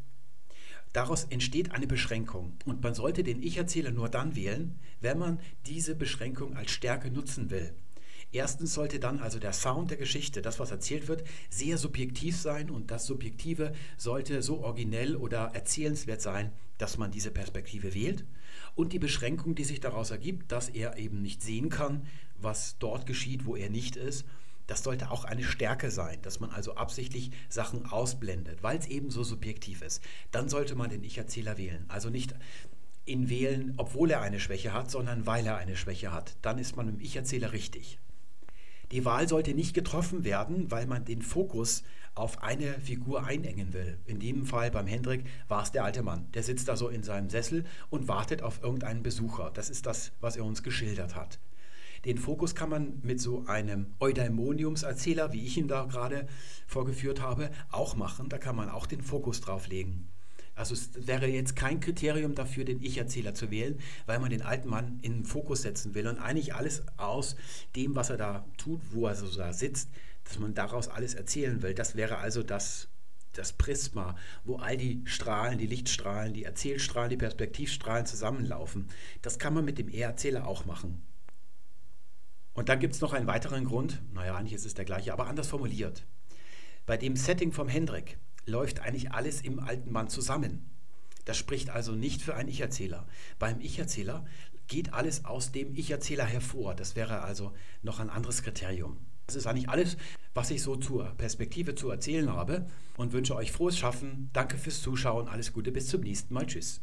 Daraus entsteht eine Beschränkung und man sollte den Ich-Erzähler nur dann wählen, wenn man diese Beschränkung als Stärke nutzen will. Erstens sollte dann also der Sound der Geschichte, das was erzählt wird, sehr subjektiv sein und das Subjektive sollte so originell oder erzählenswert sein, dass man diese Perspektive wählt. Und die Beschränkung, die sich daraus ergibt, dass er eben nicht sehen kann, was dort geschieht, wo er nicht ist, das sollte auch eine Stärke sein, dass man also absichtlich Sachen ausblendet, weil es eben so subjektiv ist. Dann sollte man den Ich-Erzähler wählen. Also nicht ihn wählen, obwohl er eine Schwäche hat, sondern weil er eine Schwäche hat. Dann ist man im Ich-Erzähler richtig. Die Wahl sollte nicht getroffen werden, weil man den Fokus auf eine Figur einengen will. In dem Fall beim Hendrik war es der alte Mann. Der sitzt da so in seinem Sessel und wartet auf irgendeinen Besucher. Das ist das, was er uns geschildert hat. Den Fokus kann man mit so einem Eudaimoniumserzähler, wie ich ihn da gerade vorgeführt habe, auch machen. Da kann man auch den Fokus drauf legen. Also es wäre jetzt kein Kriterium dafür, den Ich-Erzähler zu wählen, weil man den alten Mann in den Fokus setzen will und eigentlich alles aus dem, was er da tut, wo er so da sitzt, dass man daraus alles erzählen will. Das wäre also das, das Prisma, wo all die Strahlen, die Lichtstrahlen, die Erzählstrahlen, die Perspektivstrahlen zusammenlaufen. Das kann man mit dem E-Erzähler auch machen. Und dann gibt es noch einen weiteren Grund, naja, eigentlich ist es der gleiche, aber anders formuliert. Bei dem Setting vom Hendrik läuft eigentlich alles im alten Mann zusammen. Das spricht also nicht für einen Ich-Erzähler. Beim Ich-Erzähler geht alles aus dem Ich-Erzähler hervor. Das wäre also noch ein anderes Kriterium. Das ist eigentlich alles, was ich so zur Perspektive zu erzählen habe und wünsche euch frohes Schaffen. Danke fürs Zuschauen. Alles Gute, bis zum nächsten Mal. Tschüss.